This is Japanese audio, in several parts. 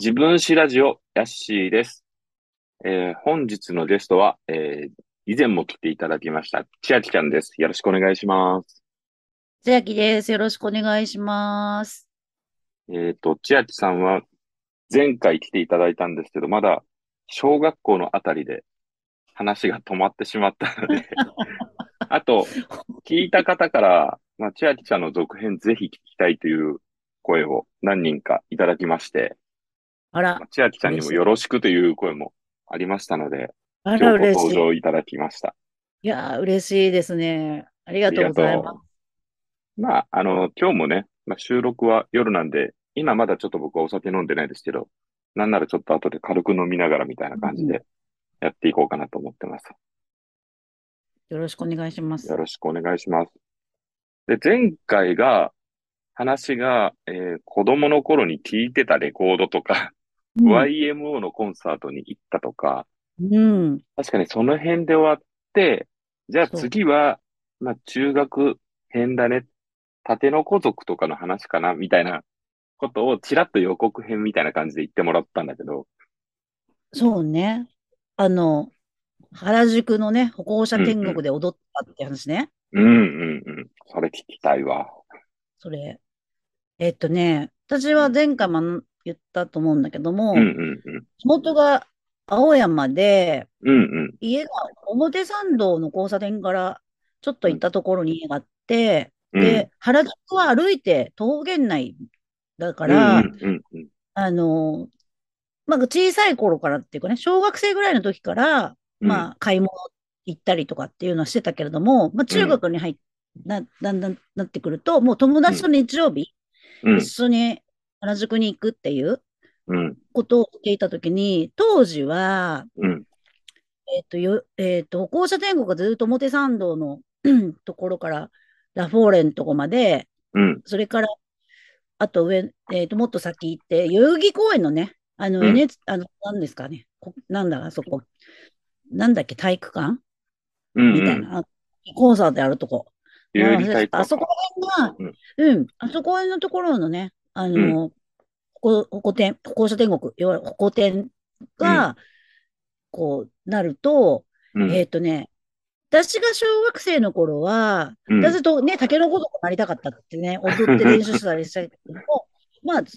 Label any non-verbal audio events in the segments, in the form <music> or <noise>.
自分史ラジオ、ヤッシーです。えー本日のゲストは、えー以前も来ていただきました、千秋ちゃんです。よろしくお願いします。千秋です。よろしくお願いします。えっと、千秋さんは前回来ていただいたんですけど、まだ小学校のあたりで話が止まってしまったので、<laughs> あと、聞いた方から、まあ、千秋ちゃんの続編ぜひ聞きたいという声を何人かいただきまして、あらまあ、千秋ちゃんにもよろしくという声もありましたので、あら嬉しい。登場いただきました。いやー、嬉しいですね。ありがとうございます。まあ、あの、今日もね、まあ、収録は夜なんで、今まだちょっと僕はお酒飲んでないですけど、なんならちょっと後で軽く飲みながらみたいな感じうんでやっていこうかなと思ってます。よろしくお願いしますよ。ろしくお願いします。で、前回が、話が、えー子供の頃に聴いてたレコードとか、うん。YMO のコンサートに行ったとか、うん。確かにその辺で終わって、じゃあ次は、まあ中学編だね、縦の子族とかの話かな、みたいなことをちらっと予告編みたいな感じで言ってもらったんだけど、そうね。あの、原宿のね、歩行者天うんうん国で踊ったって話ね。うんうんうん。それ聞きたいわ。それ。えっとね、私は前回も言ったと思うんだけどもうん、うんうん。地元が青山で、うんうん。家が表参道の交差点からちょっと行ったところに家があって、うんで、原宿は歩いて徒歩圏内だかうんうら、んうんうん。あの、まあ、小さい頃からっていうかね、小学生ぐらいの時から、まあ、買い物行ったりとかっていうのはしてたけれども、まあ、中学に入っな、だんだんなってくると、もう友達と日曜日、うん一緒に原宿に行くっていううん。ことをしていた時に、当時は、うん。えっと、よ、えっと、歩行者天国がずっと表参道のうんところからラフォーレンのとこまで、うん。それから、あと上、えっと、もっと先行って、代々木公園のね、あの、うん。あの、何ですかね、こなんだ、あそこ、なんだっけ、体育館？うんみたいな、あコンサートやるとこ。あそこら辺が、うん、あそこら辺のところのね、あの、歩行歩行天、歩行者天国、要は歩行天が、こう、なると、うん。えっとね、私が小学生の頃は、うん。私とね、竹の子族になりたかったってね、<laughs> 踊って練習したりしたけども、まあ、中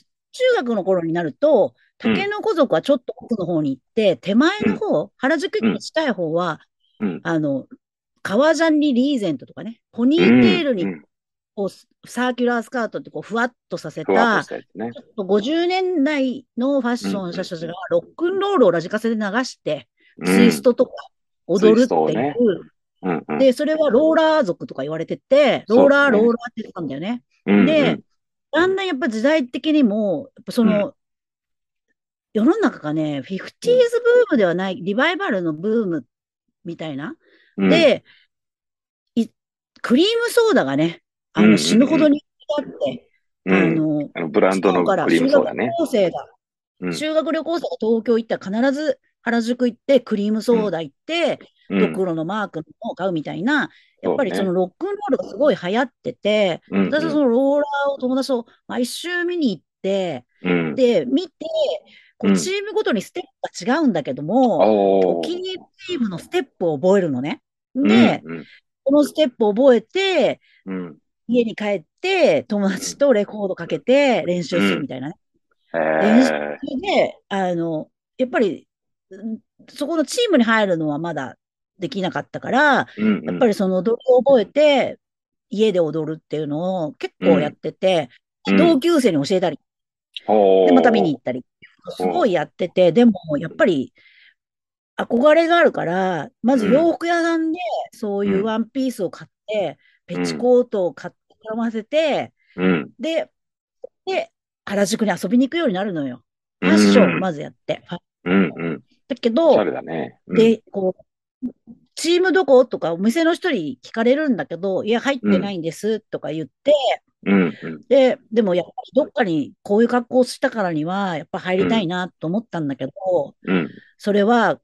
学の頃になると、竹の子族はちょっと奥の方に行って、手前の方、原宿駅に近い方は、うん。あの、革ジャンにリーゼントとかね、ポニーテールにうんこう、サーキュラースカートってこう、ふわっとさせたち。ょっと50年代のファッションをした人たちがロックンロールをラジカセで流して、ツイストとか踊るっていう、で、それはローラー族とか言われてて、ローラー、ローラーって言ってたんだよね。うんうん。で、だんだんやっぱ時代的にも、やっぱその、世の中がね、フィフティーズブームではない、リバイバルのブームみたいな。うん、で、いクリームソーダがね、あうんうんうん。の死ぬほど人気があって、うん、あの、あのブランドのクリーム修学旅ソーダね。行生が、うん。修学旅行生が東京行ったら必ず原宿行って、クリームソーダ行って、ドクロのマークのを買うみたいな、やっぱりそのロックンロールがすごい流行ってて、うんうん。私はそのローラーを友達と毎週見に行って、うん、で、見て、こううん。チームごとにステップが違うんだけども、お気に入りチームのステップを覚えるのね。で、うん。このステップを覚えて、うん家に帰って、友達とレコードかけて練習するみたいなね。うん、練習えで、あの、やっぱり、んそこのチームに入るのはまだできなかったから、ーうんうん、やっぱりその踊りを覚えて、家で踊るっていうのを結構やってて、うん。同級生に教えたり、おー。で、また見に行ったり、すごいやってて、でも、やっぱり、憧れがあるから、まず洋服屋さんで、そういうワンピースを買って、ペチコートを買って、絡ませて、うん、で、で、原宿に遊びに行くようになるのよ。ファッションをまずやって。うんうん、だけどね。うん、で、こう、チームどこ？とかお店の人に聞かれるんだけど、いや、入ってないんですとか言って、うんうん、で、でもやっぱりどっかにこういう格好をしたからには、やっぱ入りたいなと思ったんだけど、うん、それは、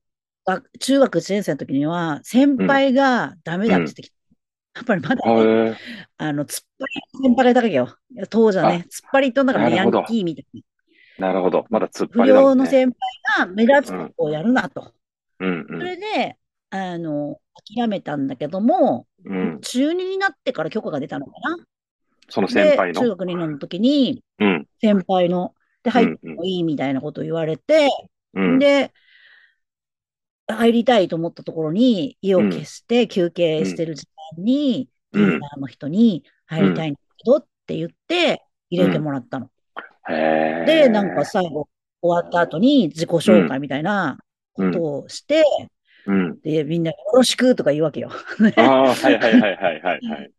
が中学1年生の時には、先輩がダメだって言ってきた。やっぱりまだね、あの、突っ張りの先輩がいたわけよ。当時はね、突っ張りとだからヤンキーみたいな。なるほど。まだ突っ不張りね。良の先輩が目立つことをやるなと。そうんうん。れで、あの、諦めたんだけども、うん。中2になってから許可が出たのかな。その先輩で、中の。学2年の時に、うん。先輩の、で、入ってうんもいいみたいなことを言われて、うん。で、入りたいと思ったところに、家を消して休憩してる時間に、リうんの人に入りたいんだけどって言って、入れてもらったの。へえ。で、なんか最後、終わった後に自己紹介みたいなことをして、うん。で、みんなよろしくとか言うわけよ。ああ、はいはいはいはいはいはい。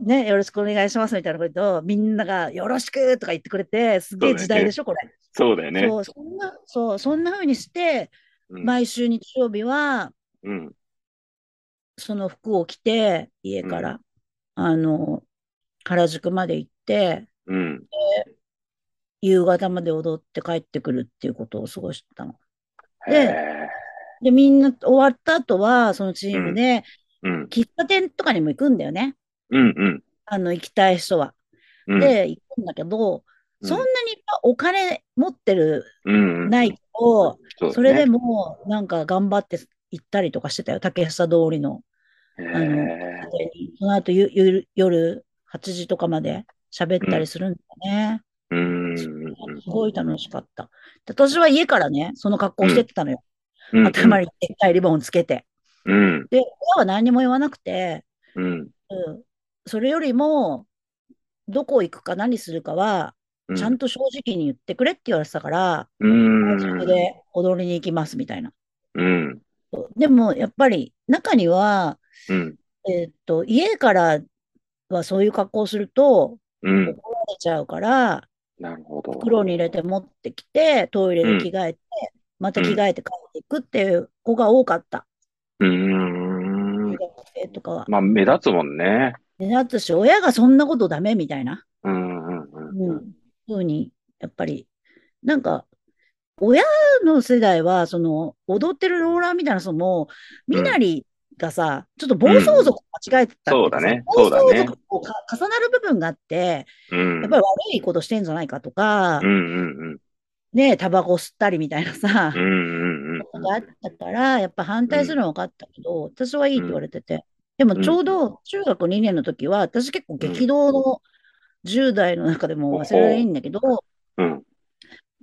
ね、よろしくお願いしますみたいなことをみんながよろしくとか言ってくれて、すげえ時代でしょ、これ。そうだよね。そう、そんな、そう、そんな風にして、うん。毎週日曜日は、うん。その服を着て、家から、あの、原宿まで行って、うん。夕方まで踊って帰ってくるっていうことを過ごしてたの。へえ。で、みんな終わった後は、そのチームで、うん。喫茶店とかにも行くんだよね。うんうん。あの、行きたい人は。うん、で、行くんだけど、うんそんなにお金持ってる、うんうん、ないと、それでも、なんか頑張って行ったりとかしてたよ。竹下通りの。へあのえ。その後ゆゆ夜8時とかまで喋ったりするんだよね。うん。すごい楽しかった。で私は家からね、その格好してってたのよ。うん。頭にでっかいリボンつけて。うん。で、親は何にも言わなくて、うん。うん、それよりも、どこ行くか何するかは、うん。ちゃんと正直に言ってくれって言われてたから、うん。で踊りに行きますみたいな。うん。でも、やっぱり中には、うん。えーっと、家からはそういう格好をするとうん。怒られちゃうから、なるほど。袋に入れて持ってきて、トイレで着替えて、また着替えて帰っていくっていう子が多かった。うーん。とかは。まあ、目立つもんね。で、だってし、親がそんなことダメみたいな、うんうんうん。うん、ふうに、やっぱり、なんか、親の世代は、その、踊ってるローラーみたいな人も、身なりがさ、ちょっと暴走族と間違えてたうかさそうだね暴走族とか重なる部分があって、うん。やっぱり悪いことしてんじゃないかとかうん、うんね、タバコ吸ったりみたいなさうん。う、んうんうん。があったから、やっぱ反対するのは分かったけど、私はいいって言われてて。でもちょうど中学2年の時は、私結構激動の10代の中でも忘れられないんだけど、うん。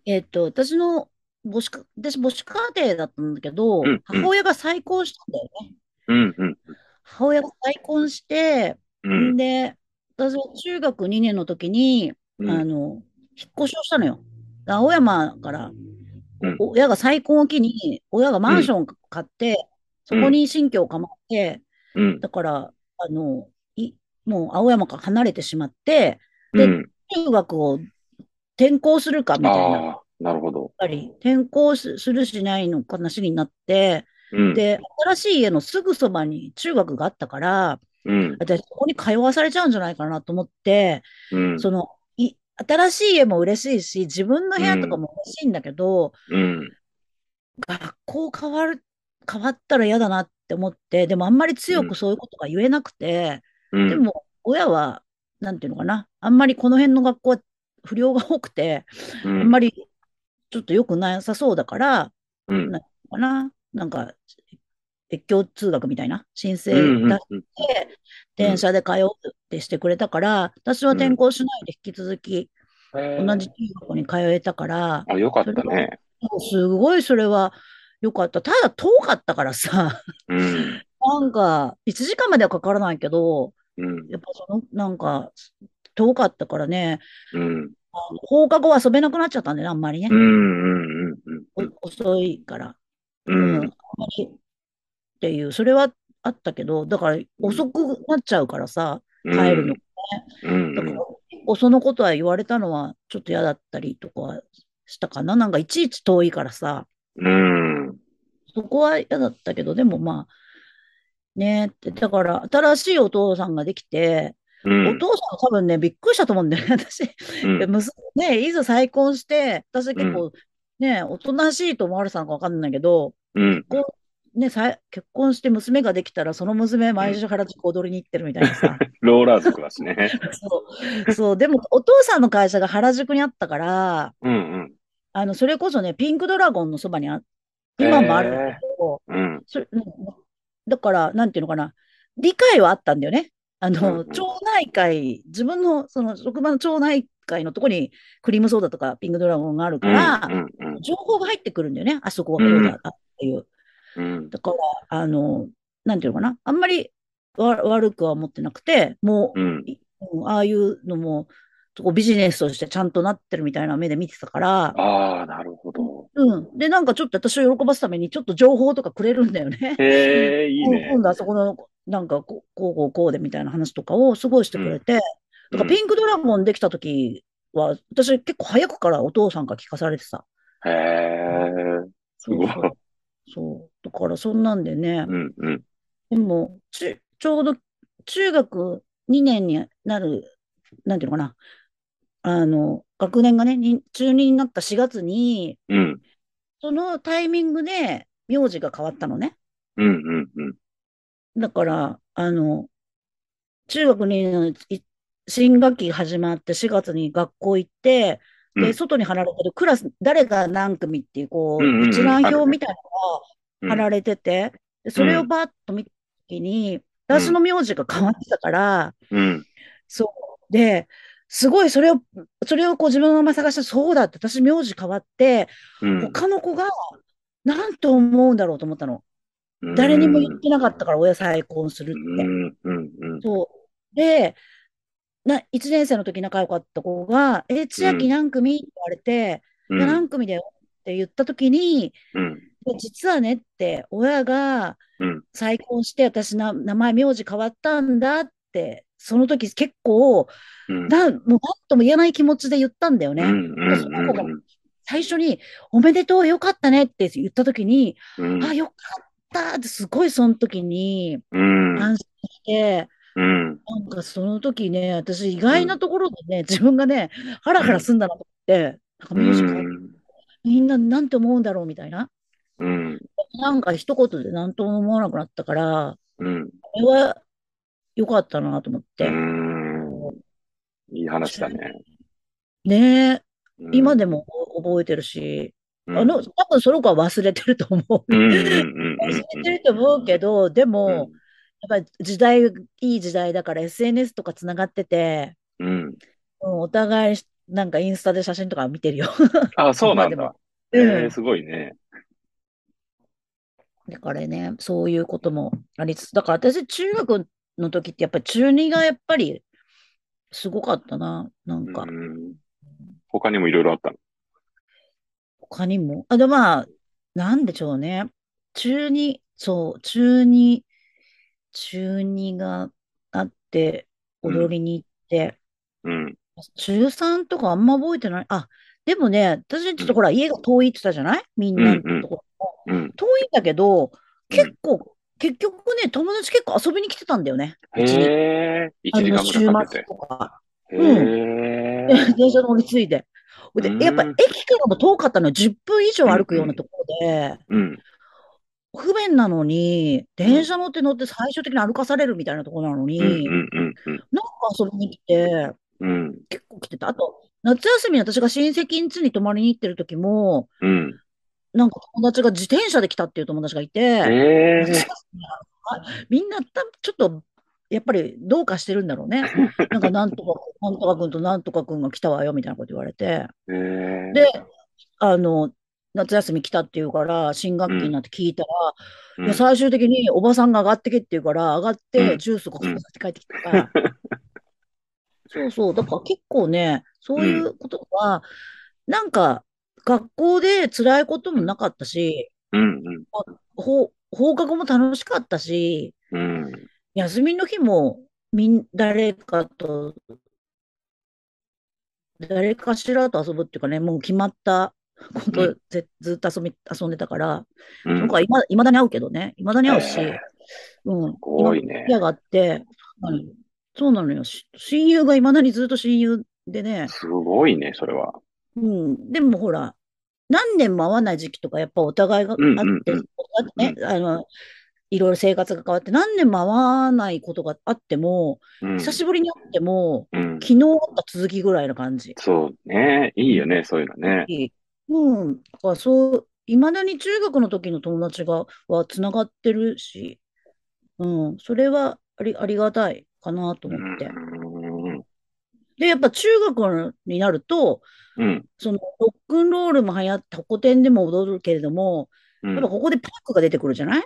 えっと、私の母子家、私母子家庭だったんだけど、うんうん母親が再婚したんだよね。うんうん。母親が再婚して、うん。んで、私は中学2年の時に、うんあの、引っ越しをしたのよ。青山から、うんお親が再婚を機に、親がマンションを買って、そこに新居を構って、うん。だから、あの、い、もう青山から離れてしまって、でうん。中学を転校するかみたいな、なるほど。ぱり転校すするしないの話になって、うん。で、新しい家のすぐそばに中学があったから、うん。私、そこに通わされちゃうんじゃないかなと思って、うん。その、い、新しい家も嬉しいし、自分の部屋とかも嬉しいんだけど、うん。学校変わる、変わったら嫌だなって思って、でもあんまり強くそういうことが言えなくて、うん。でも親は、なんていうのかな、あんまりこの辺の学校は不良が多くて、うあんまりちょっと良くなさそうだから、うん。なかな、なんか、越境通学みたいな申請うん。出して、電車で通うってしてくれたから、私は転校しないで引き続きうん同じ中学に通えたから、あ、よかったね。すごいそれは良かった。ただ遠かったからさ、うん。なんか1時間まではかからないけど、うん。やっぱその、なんか遠かったからね、うん。放課後遊べなくなっちゃったんだよね、あんまりね遅いから。ううん、あんん。まりっていう、それはあったけど、だから遅くなっちゃうからさ、帰るの。うん。だからそのことは言われたのはちょっと嫌だったりとかしたかな。なんかいちいち遠いからさ、うん。そこは嫌だったけど、でもまあ、ねって、だから新しいお父さんができて、うん。お父さんは多分ね、びっくりしたと思うんだよね、<laughs> 私。うんね、いざ再婚して、私結構ね、おとなしいと思われてたのか分かんないけど、うん。ね、さ結婚して娘ができたら、その娘、毎週原宿踊りに行ってるみたいなさ。<laughs> ローラー族だしね。<laughs> そう、そう、でもお父さんの会社が原宿にあったから、うん。うん。あの、それこそね、ピンクドラゴンのそばにあ、今もあるんだけど、うん。それうんだから、なんていうのかな、理解はあったんだよね。あうんの、うん町内会、自分の、その、職場の町内会のとこに、クリームソーダとかピンクドラゴンがあるから、うん。うん。情報が入ってくるんだよね。あそこはこうだっていう。うん。だから、あの、なんていうのかな、あんまりわ悪くは思ってなくて、もう、うん。ああいうのも、ビジネスとしてちゃんとなってるみたいな目で見てたから、ああ、なるほど。うん。で、なんかちょっと私を喜ばすために、ちょっと情報とかくれるんだよね。へえ、いいね <laughs> 今。度はそこの、なんかこう、こうこうこうでみたいな話とかをすごいしてくれて、だからピンクドラゴンできた時は、私結構早くからお父さんから聞かされてた。へえ、すごい。そうそう。だからそんなんでね、うん。うん。でも、ち、ちょうど中学2年になる、なんていうのかな、あの、学年がね、に中2になった4月に、うん。そのタイミングで名字が変わったのね。うん。うん。うん。だから、あの、中学にい新学期始まって4月に学校行って、で、うん外に貼られてるクラス、誰が何組っていう、こう、うんうんうん一覧表みたいなのが貼られてて、でそれをバーッと見たときに、私の名字が変わってたから、うん。そう。で、すごいそれを、それをこう自分の名前探して、そうだって、私名字変わって、うん。他の子が何と思うんだろうと思ったの。誰にも言ってなかったから、親再婚するって。そう。で、な、1年生の時仲良かった子が、え、千秋何組って言われて、何ん。組だよって言った時に、うん。で実はねって、親がうん。再婚して、私な、名前、名字変わったんだって、その時結構、うん。な、もう何とも言えない気持ちで言ったんだよね。その子が最初に、おめでとう、よかったねって言った時に、うん。あ、よかったって、すごいその時にうん。安心して、うん。なんかその時ね、私意外なところでね、自分がね、ハラハラすんだなと思って、なんか名字変わっみんななんて思うんだろうみたいな。うん。なんか一言で何とも思わなくなったから、うん。これは良かったなと思っうて。ん。いい話だね。ねえ、うん今でも覚えてるし、うんあの、多分その子は忘れてると思う。忘れてると思うけど、でうんも、やっぱり時代、いい時代だから SNS とかつながってて、うん。うんお互いなんかインスタで写真とか見てるよ。あ、そうなんだ。えうんー、すごいね。だからね、そういうこともありつつ、だから私、中学の時ってやっぱり中2がやっぱりすごかったな、なんか、うん。他にもいろいろあったの？他にも。あ、で、まあ、なんでしょうね。中2、そう、中2、中2があって、踊りに行って、うん。中3とかあんま覚えてない。あ、でもね、私ちょっとほら、家が遠いって言ったじゃない？みんなのところ。うん。遠いんだけど、結構、結局ね、友達結構遊びに来てたんだよね。へえ、1時あの、間週ぐらいかけて。末とか。へでえ。電車乗り継いで。で、うんやっぱ駅からも遠かったのよ。10分以上歩くようなところで、うん。不便なのに、電車乗って乗って最終的に歩かされるみたいなところなのに、うんうんうんうん。なんか遊びに来て、うん。結構来てた。あと、夏休みに私が親戚ん家に泊まりに行ってる時も、うん。なんか友達が自転車で来たっていう友達がいて、へえ。あ <laughs> みんなたちょっと、やっぱりどうかしてるんだろうね。<laughs> なんか、なんとか、なんとか君となんとか君が来たわよ、みたいなこと言われて。へえ。で、あの、夏休み来たっていうから、新学期になって聞いたら、うんいや最終的におばさんが上がってけって言うから、上がっうてんジュースごそごそって帰ってきたから、<laughs> そうそう、だから結構ね、そういうことは、なんか、学校で辛いこともなかったし、うん放放課後も楽しかったし、うん。うん。休みの日もみん誰かと、誰かしらと遊ぶっていうかね、もう決まったことうでずっと遊び、遊んでたから、うん。その子はいま、だに会うけどね、いまだに会うし、へうん、ごいね。今があって、何そうなのよ。し親友がいまだにずっと親友でね、すごいね、それは。うん、でもほら、何年も会わない時期とかやっぱお互いがあって、うんうんうん。あってね、あの、いろいろ生活が変わって、何年も会わないことがあっても、うん。久しぶりに会っても、うん。昨日あった続きぐらいの感じ。そうね。いいよね、そういうのね。うん。だからそう、いまだに中学の時の友達が、はつながってるし、うん。それはあり、ありがたいかなとう思って。ん。で、やっぱ中学になると、うん。そのロックンロールも流行って、ホコ天でも踊るけれども、うん。やっぱここでパンクが出てくるじゃない？ん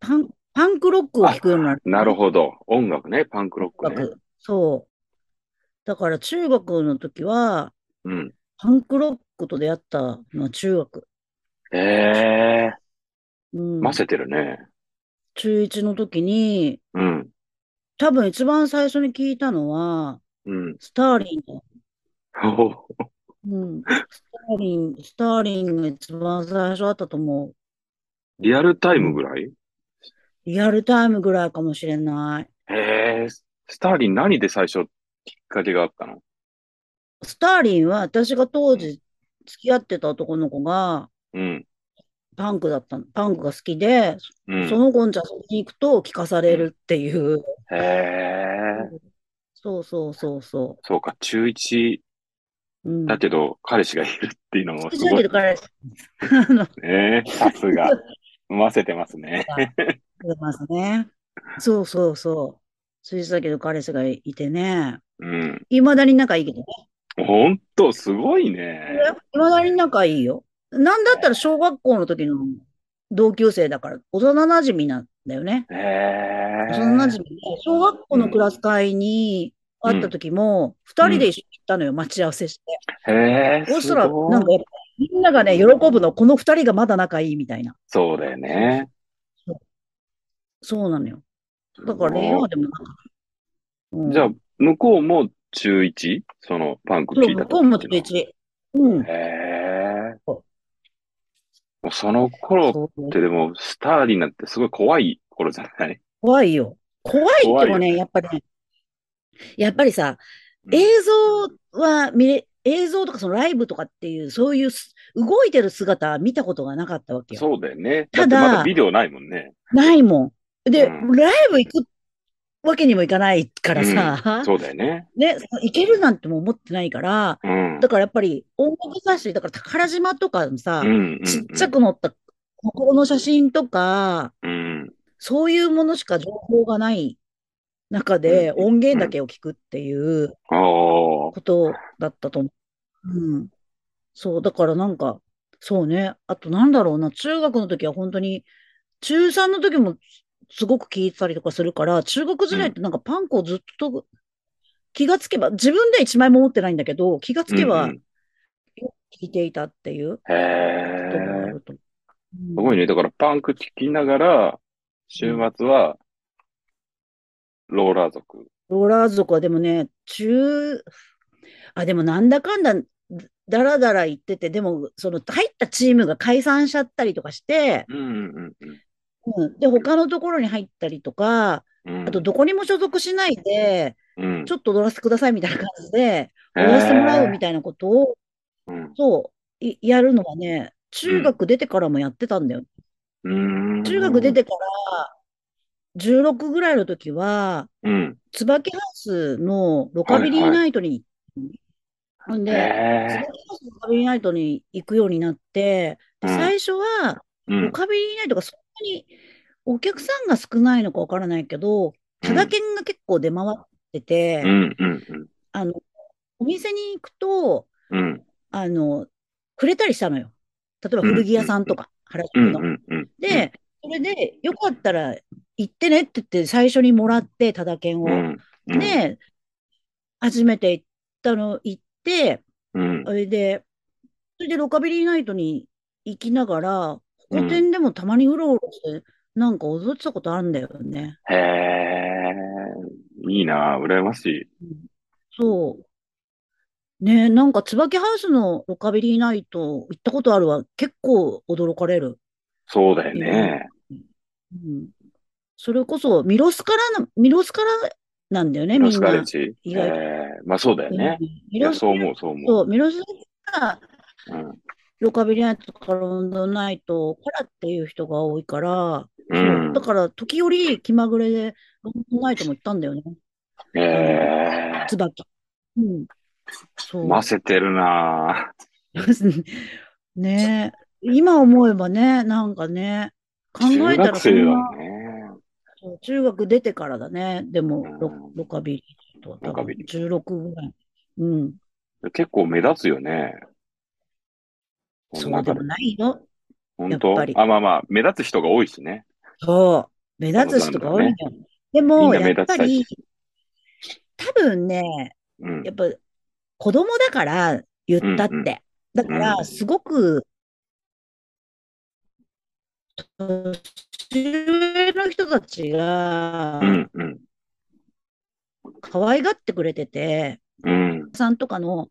パン、パンクロックを聴くようになる。なるほど。音楽ね。パンクロックね。そう。だから中学の時は、うん。パンクロックと出会ったのは中学。ええうん。混ぜてるね。中1の時に、うん。多分一番最初に聞いたのは、うん。スターリンだ。おうん。スターリン、スターリンが一番最初だったと思う。リアルタイムぐらい？リアルタイムぐらいかもしれない。へえ、スターリン何で最初きっかけがあったの？スターリンは私が当時付き合ってた男の子がうん。パンクだったの。パンクが好きで、うん。その子んち遊びに行くと聞かされるっていう。へえ、そうそうそうそそうか、中1う。うん。だけど彼氏がいるっていうのもすごいだけど。彼氏、あの、ね。さすが。<laughs> 混ぜてますね。出ますね。そうそうそう。好きだけど彼氏がいてね。うん。いまだに仲いいけどね。ほんと、すごいね。いまだに仲いいよ。なんだったら小学校の時の同級生だから、幼馴染なんだよね。へえ。幼馴染で、小学校のクラス会に会った時も、二人で一緒に行ったのよ、待ち合わせして。へえ、そしたら、すごいなんかやっぱ、みんながね、喜ぶの、この二人がまだ仲いいみたいな。そうだよね。そうなのよ。だから、恋愛でも。うんじゃあ、向こうも中 1? そのパンク聞いた向こうも時っていう一。うんの。。へえ。そもうその頃ってでも、スターリンなんてすごい怖い頃じゃない？怖いよ。怖いってもね、やっぱりね、やっぱりさ、うん映像は見れ、映像とかそのライブとかっていう、そういうす動いてる姿は見たことがなかったわけよ。そうだよね。ただだまだビデオないもんね。ないもん。で、うんライブ行くわけにもいかないからさ、うんそうだよね。ね、行けるなんても思ってないから、うん。だからやっぱり音楽雑誌、だから宝島とかのさ、うんうんうんちっちゃく載った心の写真とか、うん。そういうものしか情報がない中でうん音源だけを聞くっていう。ことだったと思う。うん。そう、だからなんか、そうね。あとなんだろうな、中学の時は本当に、中3の時もすごく聞いてたりとかするから、中学時代ってなんかパンクをずっと気がつけば、自分で一枚も持ってないんだけど、気がつけばうんうん聞いていたっていうへ。すごいね。だからパンク聞きながら、週末は、ローラー族。ローラー族はでもね、中、あ、でもなんだかんだ、だらだら言ってて、でも、その入ったチームが解散しちゃったりとかして、うんうんうん、で、他のところに入ったりとか、うん。あと、どこにも所属しないで、うん、ちょっと踊らせてくださいみたいな感じで、踊らせてもらうみたいなことを、うん。そう、いやるのはね、中学出てからもやってたんだよ。うん。中学出てから、16ぐらいの時は、うん。椿ハウスのロカビリーナイトに、ほんで、へ椿ハウスのロカビリーナイトに行くようになって、最初は。ロカビリーナイトがそにお客さんが少ないのかわからないけど、ただ券が結構出回ってて、うんうんあの、お店に行くと、うん。うん。あの、くれたりしたのよ。例えば古着屋さんとか、原宿うんの。うんうん。で、それで、よかったら行ってねって言って最初にもらって、ただ券を。うん。うん、で、初めて行ったの、行って、うんそ。れで、それでロカビリーナイトに行きながら、ホコ天でもたまにうろうろして、なんか踊ってたことあるんだよね。へえ。いいな、羨ましい。そう。ねえ、なんか椿ハウスのロカビリーナイト行ったことあるわ。結構驚かれる。そうだよね。うん。それこそ、ミロスからな、ミロスからなんだよね、ミロスカレッ。ジ。意外とええまあそうだよね。ミロスそう思う、そう思そう、ミロスがう。ロカビリーナイトとかロンドンナイトからっていう人が多いから、うん。だ。から時折気まぐれでロンドンナイトも行ったんだよね。ええ椿。うん。そう。混ぜてるな <laughs> ねえ。今思えばね、なんかね、考中えたらそんな、よね。中学出てからだね。でも、ロうんロカビリーと多分ロカビリー16ぐらい。うん。結構目立つよね。こそうでも。ないよ。本当やっぱりあ、まあまあ、目立つ人が多いしね。そう。目立つ人が多いのよ。でみも、やっぱり。多分ね、うんやっぱ子供だから言ったっうんうんて。だかうら、んすごく、年上の人たちがうん、うん、可愛がってくれてて、うん、さんとかの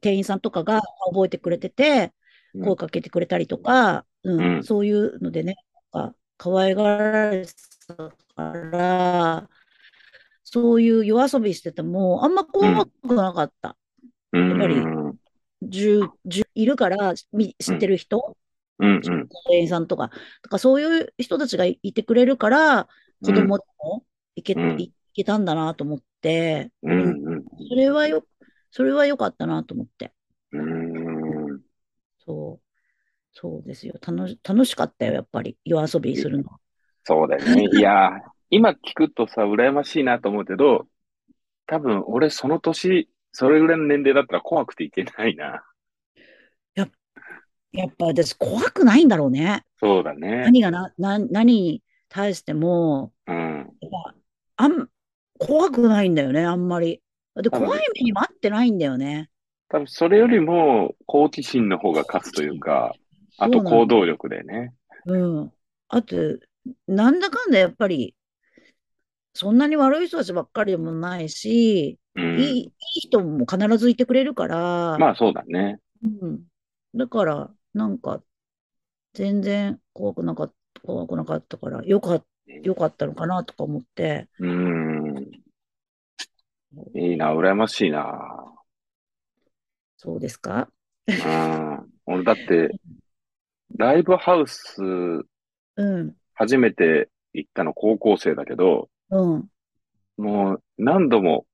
店員さんとかが覚えてくれてて、うん。声かけてくれたりとか、うんうん。そういうのでね、なんか可愛がられてたから、そういう夜遊びしてても、あんま怖くなかった。うん。やっぱりうん、10、10いるから、み知ってる人、うん、店員さんとか、とかそういう人たちがいてくれるから、子供でもいけ,、うけたんだなと思って、うん、うん、それはよ、それは良かったなと思って。うん。そう。そうですよ。楽し、楽しかったよ、やっぱり。夜遊びするの。そうだよね。<laughs> いやー、今聞くとさ、羨ましいなと思うけど、多分俺その年、それぐらいの年齢だったら怖くていけないな。やっぱ私怖くないんだろうね。そうだね。何がな、な、何に対しても、うん。あん、怖くないんだよね、あんまり。で、怖い目にもあってないんだよね。多分それよりも好奇心の方が勝つというか、あと行動力でね。うん。あと、なんだかんだやっぱり、そんなに悪い人たちばっかりでもないし、うん。いい、いい人も必ずいてくれるから、まあそうだね。うん。だから、なんか、全然怖くなかった、怖くなかったから、よかっ、よかったのかなとか思って、うん。いいな、羨ましいな。そうですか？うん。俺だって、ライブハウスうん、初めて行ったの高校生だけど、うん。もう何度も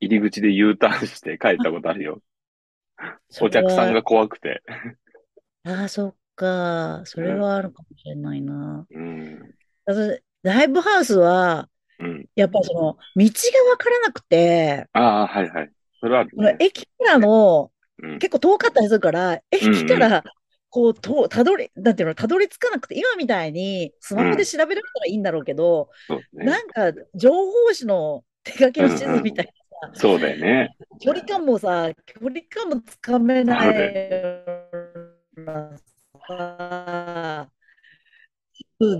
入り口で U ターンして帰ったことあるよ。<laughs> お客さんが怖くて。ああ、そっか。それはあるかもしれないな。うん。ライブハウスは、うん。やっぱその、道がわからなくて、ああ、はいはい。それは。駅からの、うん。結構遠かったりするから、駅うんから、こう、と、たどり、なんていうの、たどり着かなくて、今みたいに、スマホで調べられたらいいんだろうけど、そうね。なんか、情報誌の手書きの地図みたいなさ、そうだよね。距離感もさ、距離感もつかめない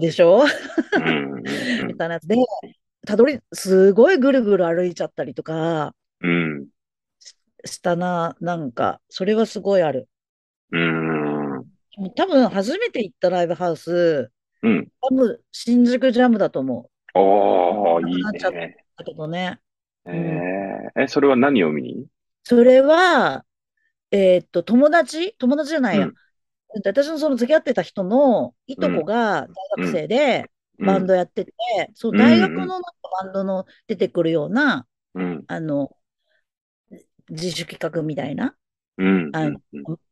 でしょ？うんうん <laughs> みたいなやつで、たどり、すごいぐるぐる歩いちゃったりとかうん。したな、なんか、それはすごいある。うん。うん。多分、初めて行ったライブハウス、うん。多分、新宿ジャムだと思おー、いなっちゃっいね。う。だけどね。えー、え、それは何を見に？それは、えーっと、友達？友達じゃないや。うん私のその付き合ってた人のいとこが大学生でバンドやってて、そううん大学のバンドの出てくるような、うん。あの、自主企画みたいなうん。あの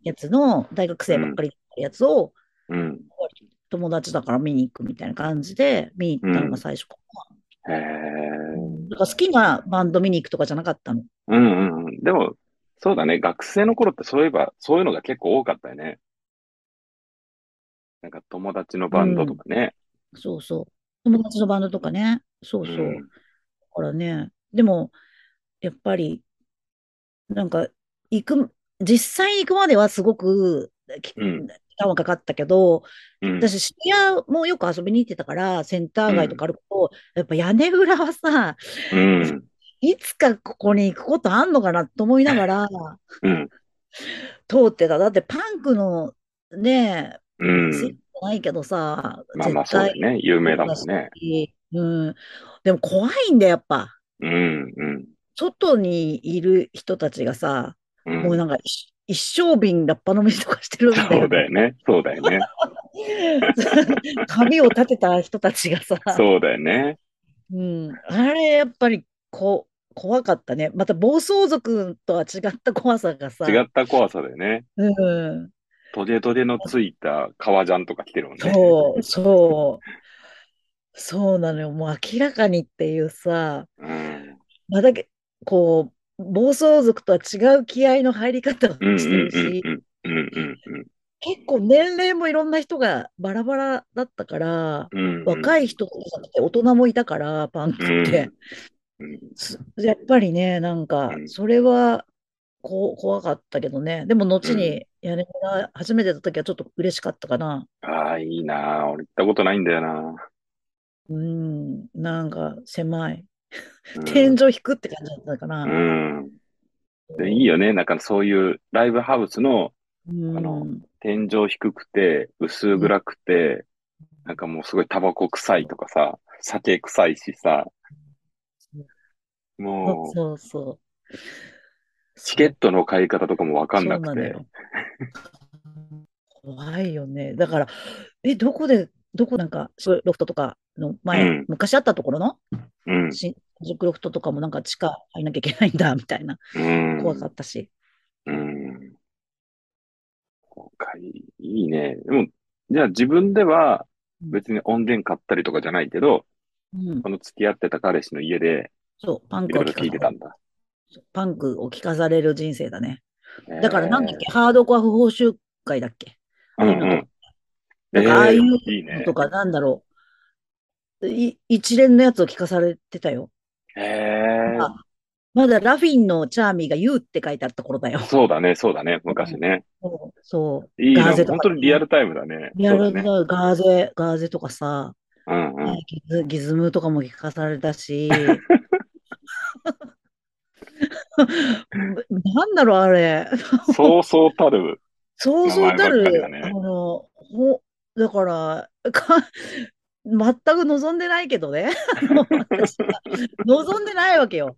やつの大学生ばっかりのやつをうん。友達だから見に行くみたいな感じで見に行ったのが最初かへな。ー。だから好きなバンド見に行くとかじゃなかったの。うんうんうん。でも、そうだね。学生の頃ってそういえば、そういうのが結構多かったよね。なんか友達のバンドとかね。そうそう。友達のバンドとかね。そうそう。うんだからね、でも、やっぱり、なんか、行く、実際行くまではすごく、きうん時間はかかったけど、うん。私、渋谷もよく遊びに行ってたから、センター街とかあると、やっぱ屋根裏はさ、うん。いつかここに行くことあんのかなと思いながらうん。通ってた。だってパンクのね、ないけどさ、まあまあそうだよね。有名だもんね。うん。でも怖いんだよ、やっぱ。うん。うん。外にいる人たちがさ、うんもうなんか一一升瓶ラッパ飲みとかしてるんだそうよ。だよね。そうだよね。<laughs> 髪を立てた人たちがさ、そうだよね。うん、あれやっぱりこ怖かったね。また暴走族とは違った怖さがさ。違った怖さだよね。うん。トゲトゲのついた革ジャンとか着てるもんね。そう、そう。そうなのよ。もう明らかにっていうさ、うん。まあだけ、こう、暴走族とは違う気合の入り方をうんしてるし、うんうんうんうん結構年齢もいろんな人がバラバラだったから、うんうん。若い人とかって大人もいたから、パンクって。うんすやっぱりね、なんかう、んそれはこう怖かったけどね。でも、後うんに屋根が初めてだった時はちょっと嬉しかったかな。ああ、いいな。俺行ったことないんだよな。うん、なんか狭い。うん天井引くって感じだったかな。うん。でいいよね。なんかそういうライブハウスのうんあの天井低くて、薄暗くて、なんかもうすごいタバコ臭いとかさ、酒臭いしさ、もう、そうそう。チケットの買い方とかもわかんなくて。怖いよね。だから、え、どこで、どこなんか、ロフトとかの前、うん昔あったところの？うん、新宿ロフトとかもなんか地下入んなきゃいけないんだ、みたいな。うん、怖かったし。うん。今回、いいね。でも、じゃあ自分では別に音源買ったりとかじゃないけど、うんこ。の付き合ってた彼氏の家でそう、パンクを聞いてたんだ。パンクを聞かされる人生だね。えーだからなんだっけ、ハードコア不法集会だっけ？うんうん。ああいうの。とか、なんだろう。い一連のやつを聞かされてたよ。へあまだラフィンのチャーミーが You って書いてあった頃だよー。そうだね、そうだね、昔ね。そう。そういいな、ガーゼとか本当にリアルタイムだね。リアルそうだね。なガーゼ、ガーゼとかさ、うんうん。ギズ、ギズムとかも聞かされたし、<laughs> なんだろう、あれ。そうそうたる。そうそうたる、あの、ほ、だから、か、<laughs> 全く望んでないけどね。<laughs> 望んでないわけよ。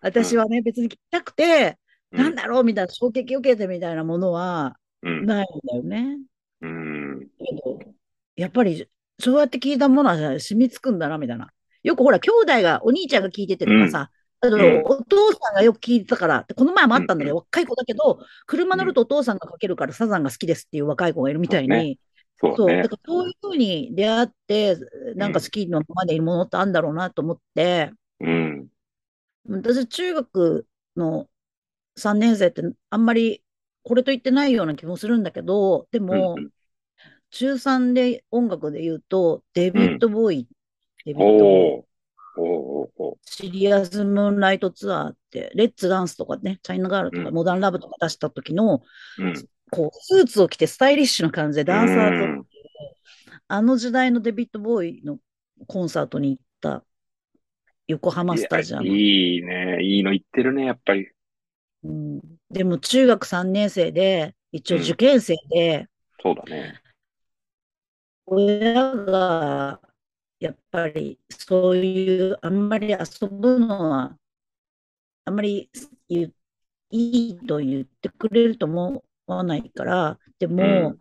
私はね、別に聞きたくて、うんなんだろうみたいな、衝撃を受けてみたいなものはうん。ないんだよね。うん。けど、やっぱり、そうやって聞いたものは染みつくんだな、みたいな。よくほら、兄弟が、お兄ちゃんが聞いててとかさ、うんお父さんがよく聞いてたから、でこの前もあったんだけうんど、若い子だけど、車乗るとお父さんがかけるからサザンが好きですっていう若い子がいるみたいに、そう、そう。ねだ。からそういうふうに出会って、なんか好きのままでいるものってあるんだろうなと思って、うん。私、中学の3年生ってあんまりこれと言ってないような気もするんだけど、でも、うん中3で音楽で言うと、デビッド・ボーイ、デビッド・シリアス・ムーンライトツアーって、レッツ・ダンスとかね、チャイナ・ガールとか、うん。モダン・ラブとか出した時の、うん。こう、スーツを着てスタイリッシュな感じでダンサーと、うんあの時代のデビッド・ボーイのコンサートに行った横浜スタジアム。いやいいね。いいの言ってるね、やっぱり。うん、でも中学3年生で、一応うん受験生で、そうだね。親がやっぱりそういう、あんまり遊ぶのは、あんまりいいと言ってくれると思わないから、でも、うん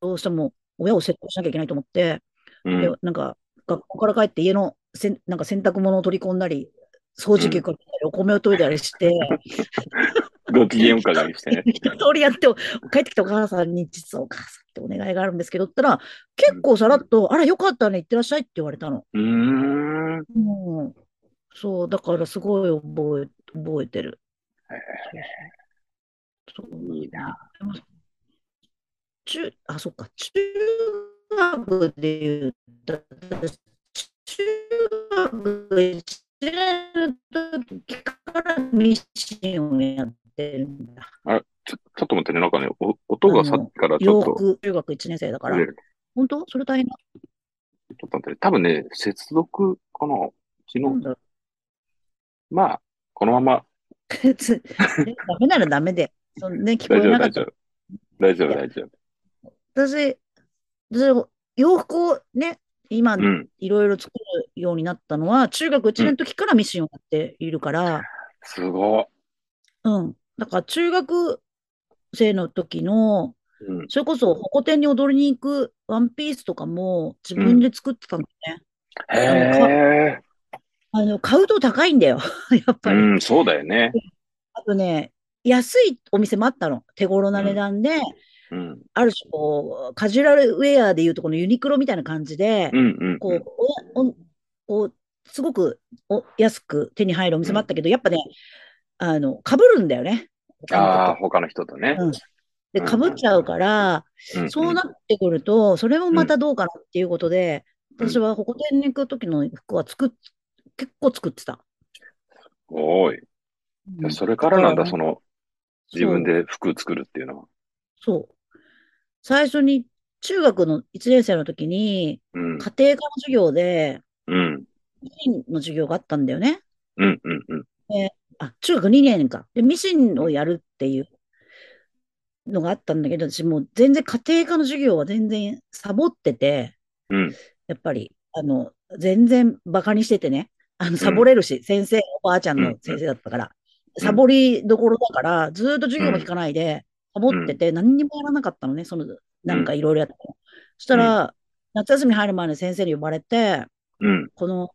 どうしても親を説得しなきゃいけないと思って、うんで、なんか、学校から帰って家のせん、なんか洗濯物を取り込んだり、掃除機かけたり、お米を研いだりして、<laughs> ご機嫌伺いしてね。<laughs> 一通りやって、帰ってきたお母さんに、実はお母さんってお願いがあるんですけど、ったら、結構さらっと、あら、よかったね、行ってらっしゃいって言われたの。うーん。うん。そう、だからすごい覚え、覚えてる。そういいな。中、あ、そっか、中学で言ったら、中学1年の時からミシンをやってるんだ。あ、ちょ、ちょっと待ってね。なんかね、お音がさっきからちょ洋っと服、中学1年生だから。本当？それ大変だ。ちょっと待ってね。多分ね、接続かな。昨日、なんだろまあ、このまま、<laughs> ダメならダメで。そのね、聞こえなかった大丈夫。大丈夫。私、私洋服をね、今うん。いろいろ作るようになったのは、中学1年の時からミシンをやっているから、すごい。うん。だから中学生の時の、うん。それこそ、ホコ天に踊りに行くワンピースとかも自分で作ってたんだよね。へえ。あの、買うと高いんだよ。<laughs> やっぱり。うん、そうだよね。あとね、安いお店もあったの。手頃な値段で、うん。ある種こう、カジュアルウェアでいうとこのユニクロみたいな感じでう、んうんこう、おおこうすごくお安く手に入るお店もあったけど、やっぱね、あの、被るんだよね。他ああ、の他の人とね。うん。で、うん被っちゃうから、うんそうなってくると、それもまたどうかなっていうことで、うん私は保護店に行く時の服は作っ、結構作ってた。おーい。うんそれからなんだ、だその、自分で服作るっていうのは。そう。最初に、中学の1年生の時に、うん。家庭科の授業で、うん。ミシンの授業があったんだよね。うんうんうん。あ、中学2年か。で、ミシンをやるっていうのがあったんだけど、私もう全然家庭科の授業は全然サボってて、うん。やっぱり、あの、全然バカにしててね。あの、サボれるし、先生、おばあちゃんの先生だったから、うんサボりどころだから、ずーっと授業も聞かないで、サボってて、何にもやらなかったのね、その、なんかいろいろやっても。そしたら、夏休み入る前に先生に呼ばれて、うん。この、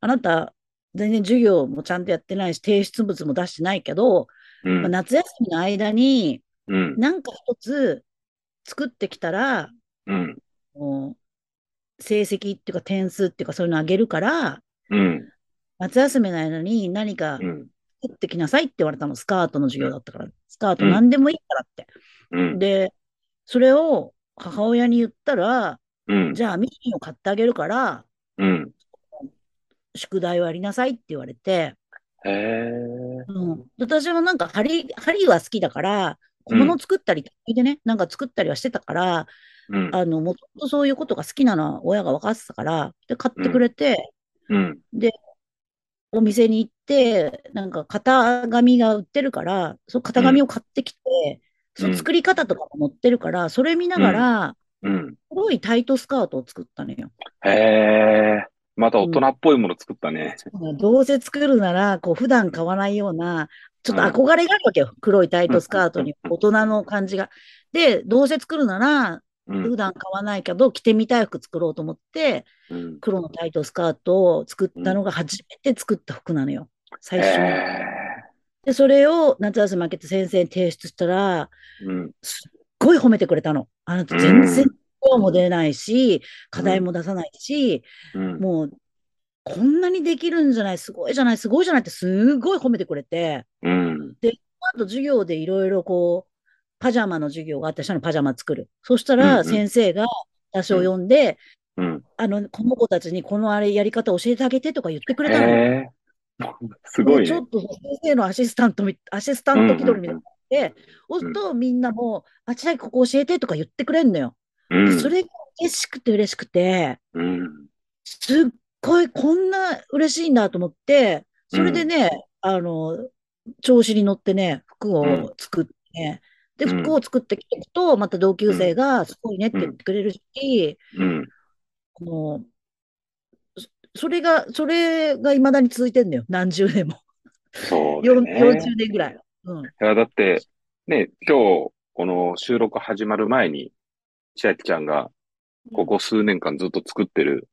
あなた、全然授業もちゃんとやってないし、提出物も出してないけど、うん。まあ夏休みの間に、うん。なんか一つ作ってきたら、成績っていうか点数っていうかそういうのあげるから、うん。夏休みの間に何かうん。作ってきなさいって言われたの。スカートの授業だったから。スカート何でもいいからって。うん。で、それを母親に言ったら、うん。じゃあミシンを買ってあげるから、うん。宿題をやりなさいって言われて、へえ。うん、私はなんか針、針は好きだから、小物作ったり、でね、なんか作ったりはしてたから、うん。あの、もともとそういうことが好きなのは親が分かってたから、で、買ってくれて、うん。お店に行って、なんか型紙が売ってるから、その型紙を買ってきて、その作り方とかも載ってるから、それ見ながら、うん。黒いタイトスカートを作ったのよ。へえ。また大人っぽいもの作ったね。どうせ作るなら、こう、普段買わないような、ちょっと憧れがあるわけよ。黒いタイトスカートに、大人の感じが。で、どうせ作るなら、うん普。段買わないけど、着てみたい服作ろうと思って、うん。黒のタイトスカートを作ったのが初めて作った服なのよ。最初に。へで、それを夏休み明けて先生に提出したら、え。うん。すっごい褒めてくれたの。あなた全然今日も出ないし、課題も出さないし、うん。もう、こんなにできるんじゃない、すごいじゃない、すごいじゃないってすごい褒めてくれて、うん。あと授業でいろいろこう、パジャマの授業があって、下のパジャマ作る。そしたうんうらん先生が私を呼んで、うん。あの、この子たちにこのあれやり方教えてあげてとか言ってくれたの。すごいねでちょっ。と先生のアシスタントみ、アシスタント気取りみたいなので、そうするとみんなも、あ、ちらここ教えてとか言ってくれんのよ。うん。それが嬉しくて嬉しくて、うん。すっごいこんな嬉しいんだと思って、それでね、あの、調子に乗ってね、服を作ってね、で、うん服を作ってきていくと、また同級生がすごいねって言ってくれるし、うん。もう、そそれが、それが未だに続いてんだよ。何十年も。よそうだよね。40年ぐらい。うん。いや、だって、ね、今日、この収録始まる前に、千秋ちゃんが、ここ数年間ずっと作ってる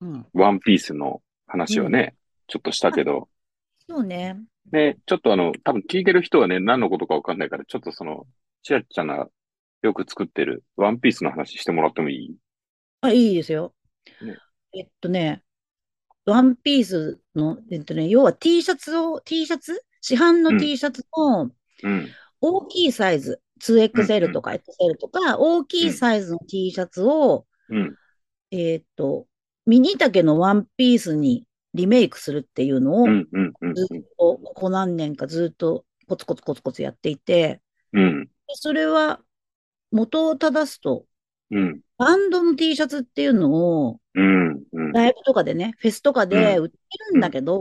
うん。ワンピースの話をね、ちょっとしたけど、そうね。ね、ちょっとあの、多分聞いてる人はね、何のことかわかんないから、ちょっとその、千秋ちゃんがよく作ってるワンピースの話してもらってもいい？あ、いいですよ。ねえっとね、ワンピースの、えっとね、要は T シャツを、T シャツ？市販のうん T シャツのうん。大きいサイズ、2XL とか XL とか、大きいサイズの T シャツを、うん。えっと、ミニ丈のワンピースにリメイクするっていうのをう、ん。うん。うんずっと、ここ何年かずっとコツコツコツコツやっていて、うん。でそれは元を正すと、うん。バンドの T シャツっていうのを、うん。うん。ライブとかでね、フェスとかでうん。売ってるんだけど、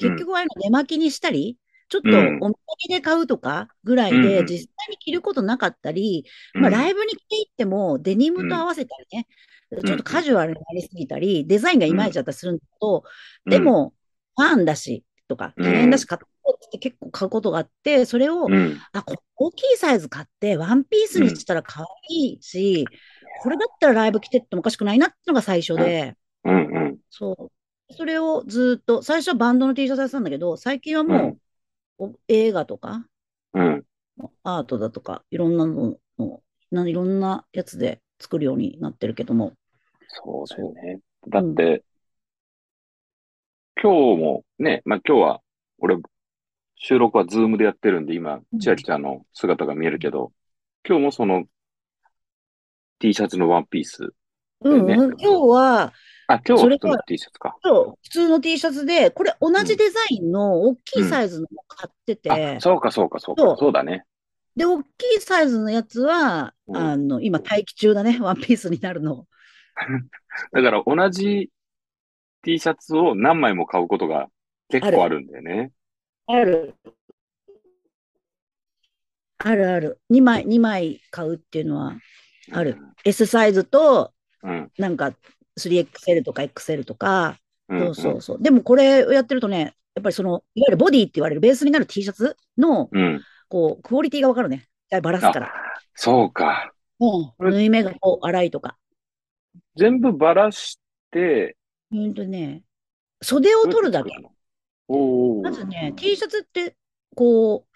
うん。結局ああいうの寝巻きにしたり、ちょっとうん。お土産で買うとかぐらいで実際に着ることなかったり、うん。まあライブに着ていってもデニムと合わせたりね、ちょっとカジュアルになりすぎたり、デザインがいまいちだったりするんだけど、でも、ファンだし、とか、記念だし買おうって結構買うことがあって、それを、うん。あ、こ大きいサイズ買って、ワンピースにしたら可愛いし、これだったらライブ着てってもおかしくないなってのが最初で、うん。うん。そう。それをずっと、最初はバンドの T シャツやってたんだけど、最近はうん。もう、お映画とか、うん。アートだとか、いろんなのの、ないろんなやつで作るようになってるけども。そうだよそね。う。だうん。って、今日もね、まあ今日は、俺、収録は Zoom でやってるんで、今、うん。千秋ちゃんの姿が見えるけど、今日もその T シャツのワンピースね。うんうん。今日は、あ、今日は普通の T シャツか。そう、普通の T シャツで、これ同うん。じデザインの大きうん。いサイズのを買ってあ、て、そうか、そうか、そうか。そそうだね。う。で、大きいサイズのやつは、うん。あの、今待機中だね。ワンピースになるの。<laughs> だから同じ T シャツを何枚も買うことが結。構あるんだよね。ある。あるある。2枚、2枚買うっていうのはうある。ん。S サイズと、うん。なんか 3XL とか XL とか、うん。そうそうそう。でもこれをやってるとね、やっぱりその、いわゆるボディって言われるベースになる T シャツの、うん。こう、クオリティがわかるね。バラすあ、から。そうか。うん。縫い目がこう、粗いとか。全部ばらして、うんとね、袖を取るだけ。まずね、T シャツって、こ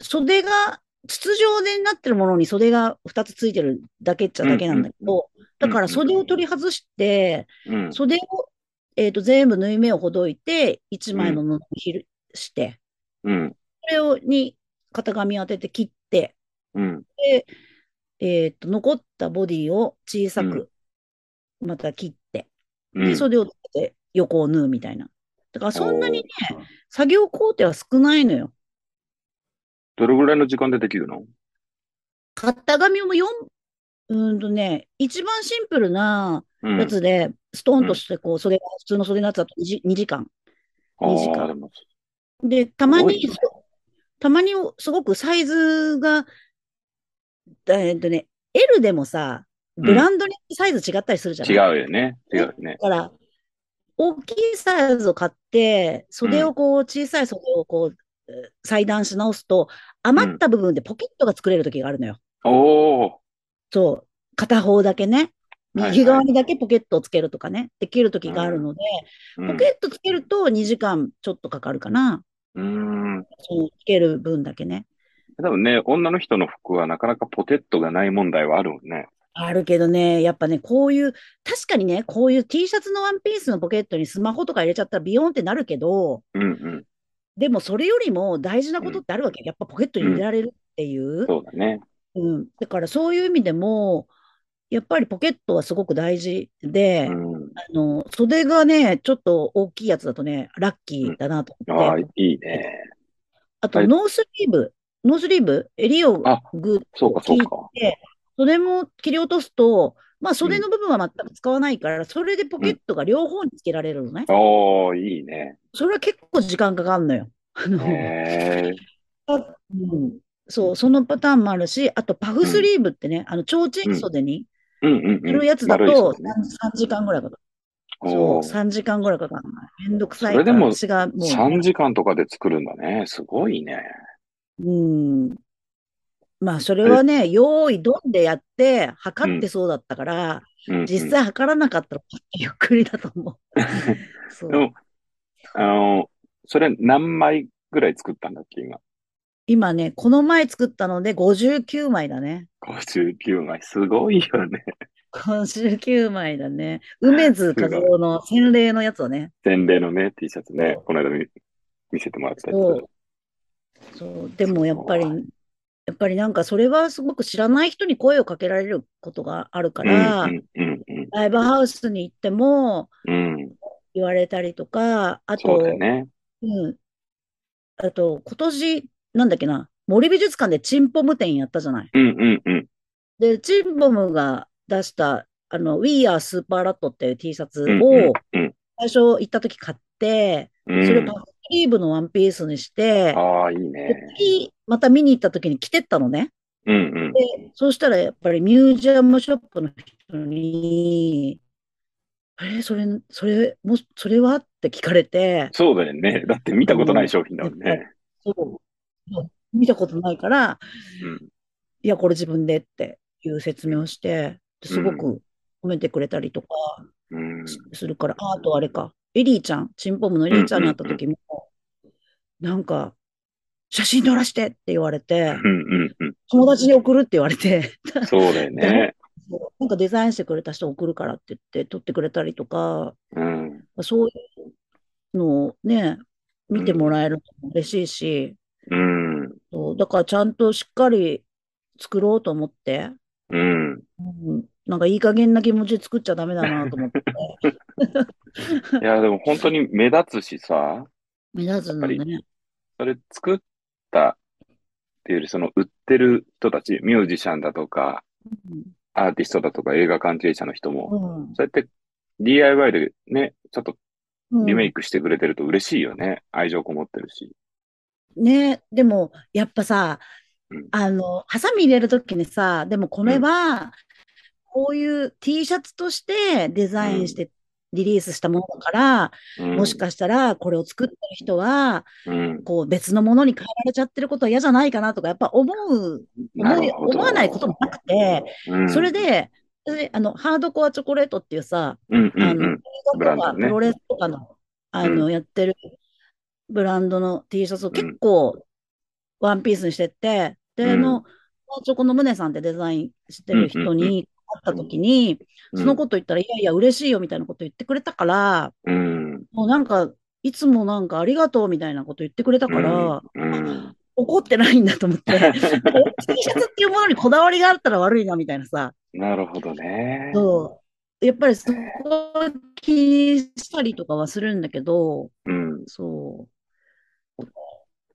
う、袖が、筒状でなってるものに袖が2つついてるだけっちゃうんだけなんだけうんど、だから袖を取り外して、うん。袖を、えっと、全部縫い目をほどいて、1うん。枚の布をひるして、うん。それをに型紙当てて切って、うん。で、えっと、残ったボディを小うん。さくまた切って、で、うん。袖をつけて横を縫うみたいな。だからそんなに。ね、作業工程は少ないのよ。どれぐらいの時間でできるの？型紙も4、うーんとね、一番シンプルなうん。やつで、ストーうん。ンとして、こう、袖が、普通の袖のやつだと2時、2時間。2時間。で、たまに、たまにすごくサイズが、えっとね、L でもさ、うん。ブランドにサイズ違ったりするじゃ違うないよね。違うね。よね。だから、大きいサイズを買って、うん。袖をこう、小さい袖をこう、えー裁断し直すと、うん。余った部分でポケットが作れる時があるのよ。おー。そう。片方だけね。はい右側はい。にだけポケットをつけるとかね、できる時うん。があるので、うん。ポケットつけると2時間ちょっとかかるかな。うーん。そのつける分だけね。多分ね、女の人の服はなかなかポケットがない問題はあるもんね。あるけどね、やっぱね、こういう、確かにね、こういう T シャツのワンピースのポケットにスマホとか入れちゃったらビヨーンってなるけど、うんうん。でもそれよりも大事なうん。ことってあるわけ。やっぱポケットにうん。入れられるっていう。そうだね。うん。だからそういう意味でも、やっぱりポケットはすごく大事うで、ん。あの、袖がね、ちょっと大きいやつだとね、ラッキうん。ーだなと思って。ああ、いいね。あと、はい。ノースリーブ、ノースリーブ、襟をあ、ぐっそうか、と切っそうか。て、袖も切り落とすと、まあ、うん。袖の部分は全く使わないから、それでポうん。ケットが両方につけられるのね。おー、いいね。それは結構時間かかるのよ。へうん、そう、そのパターンもあるし、あとパフうん。スリーブってね、あの、提うん。灯袖にうんるやつだと袖ね。3、3時間ぐらいかかる。そう、おー。3時間ぐらいかかるな。めんどくそさいから、れでも私がもうね、3時間とかで作るんだね。すごいね。うん、まあ、それえ、はね、用意どんでやって、う測ってん、そうだったから、うん、うん。実際測らなかったら、ゆっくりだと思う。<laughs> そう。でも、あの、それ何枚ぐらい作ったんだっけ、今？今ね、この前作ったので59枚だね。59枚。すごいよね。59枚だね。梅津和。夫の <laughs> 洗礼のやつをね。洗礼のね、T シャツね。そこの間見、見せてもらったう、やつ。そう、そう。でもやっぱり、やっぱりなんかそれはすごく知らない人に声をかけられることがあるかうん、ら。ライブハウスに行ってもうん、言われたりとか、あと、ね。うん、あと今年、なんだっけな、森美術館でチンポム展やったじゃない。うん、うん、うん。で、チンポムが出した、あの、We Are Super Rat っていう T シャツをうん。最初行った時買って、うん。それをパフスリーブのワンピースにして、ああ、いいでね。次、また見に行った時に着てったのね。うん、うん。で、そうしたらやっぱりミュージアムショップの人に、あれ、それ、それ、も、それはって聞かれて、そうだよね。だって見たことないうん、商品だもんね。そう、そう見たことないから、うん、いや、これ自分でっていう説明をして、ですごうん、く褒めてくれたりとか、うん。するから、ああとあれか、エリーちゃん、チンポムのエリーちゃんに会った時も、なんか、写真撮らしてって言われて。友達に送るって言われて、そうだよね。<laughs> なんかデザインしてくれた人送るからって言って撮ってくれたりとか、うん。そういうのをね、見てもらえるのも嬉しいし、うん。そうだからちゃんとしっかり作ろうと思って、うん。うん、なんかいい加減な気持ちで作っちゃダメだなと思って、<laughs> いや、でも本当に目立つしさ、目立つのね。それ作ったっていうより、その売ってる人たち、ミュージシャンだとか、アーティストだとか映画関係者の人も、うんそうやって DIY でね、ちょっとうんリメイクしてくれてると嬉しいよね。愛情こもってるし。ね、でも、やっぱさうん、あの、ハサミ入れるときにさ、でもこれは、こういう T シャツとしてデザインしてリリースしたものだから、うん、もしかしたらこれを作ってる人は、うん、こう別のものに変えられちゃってることは嫌じゃないかなとか、やっぱ思う、思思わないこともなくて、うん、それで、であの、ハードコアチョコレートっていうさ、うん、うん、あの、プロレスとかの、あの、やってるブランドの T シャツをうん。結構ワンピースにしてって、で、あうん。の、チョコの宗さんってデザインしてる人に会った時に、うん。そのこと言ったら、いやいや、嬉しいよみたいなこと言ってくれたから、うん、もうなんか、いつもなんかありがとうみたいなこと言ってくれたから、うん、怒ってないんだと思って、<laughs> T シャツっていうものにこだわりがあったら悪いなみたいなさ、なるほどね。そう。やっぱりそこは気にしたりとかはするんだけど、うん、そう。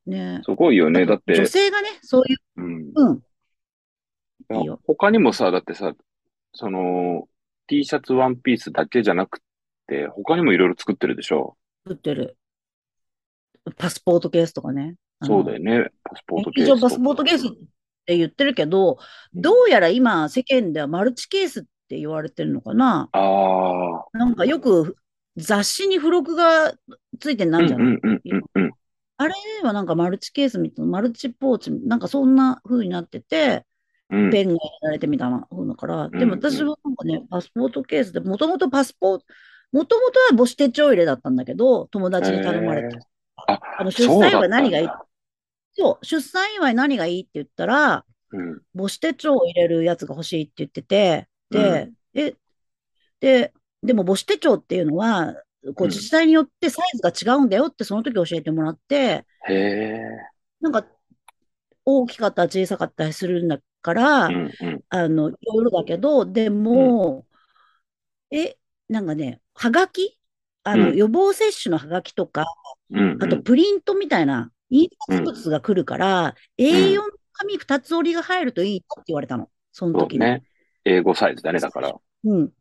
ね。すごいよね。だって、女性がね、そういう、うん、うん、他にもさ、だってさ、その、T シャツワンピースだけじゃなくて、他にもいろいろ作ってるでしょ？作ってる。パスポートケースとかね。そうだよね。パスポートケースと一応パスポートケースって言ってるけど、どうやら今世間ではマルチケースって言われてるのかな？ああ、なんかよく雑誌に付録がついてうなんじゃない、んうんうんうんあれはなんかマルチケースみたいな、マルチポーチ、なんかそんな風になってて、うん。ペンが入れられてみたいな風だから、んでも私はなんかね、パスポートケースで、もともとパスポート、もともとは母子手帳入れだったんだけど、友達に頼まれて。あ、あの出産祝い何がいい？そう出産祝い何がいいって言ったら、うん。母子手帳を入れるやつが欲しいって言ってて、で、え、で、でも母子手帳っていうのは、こううん自治体によってサイズが違うんだよってその時教えてもらって、へえ。なんか大きかったり小さかったりするんだから、うんうん。あの、いろいろだけど、でも、え、なんかね、はがき？あの、うん予防接種のはがきとか、うんあとプリントみたいな印刷物が来るから、A4 紙2つ折りが入るといいって言われたの。その時に。ね。英語サイズだね、だから。うん。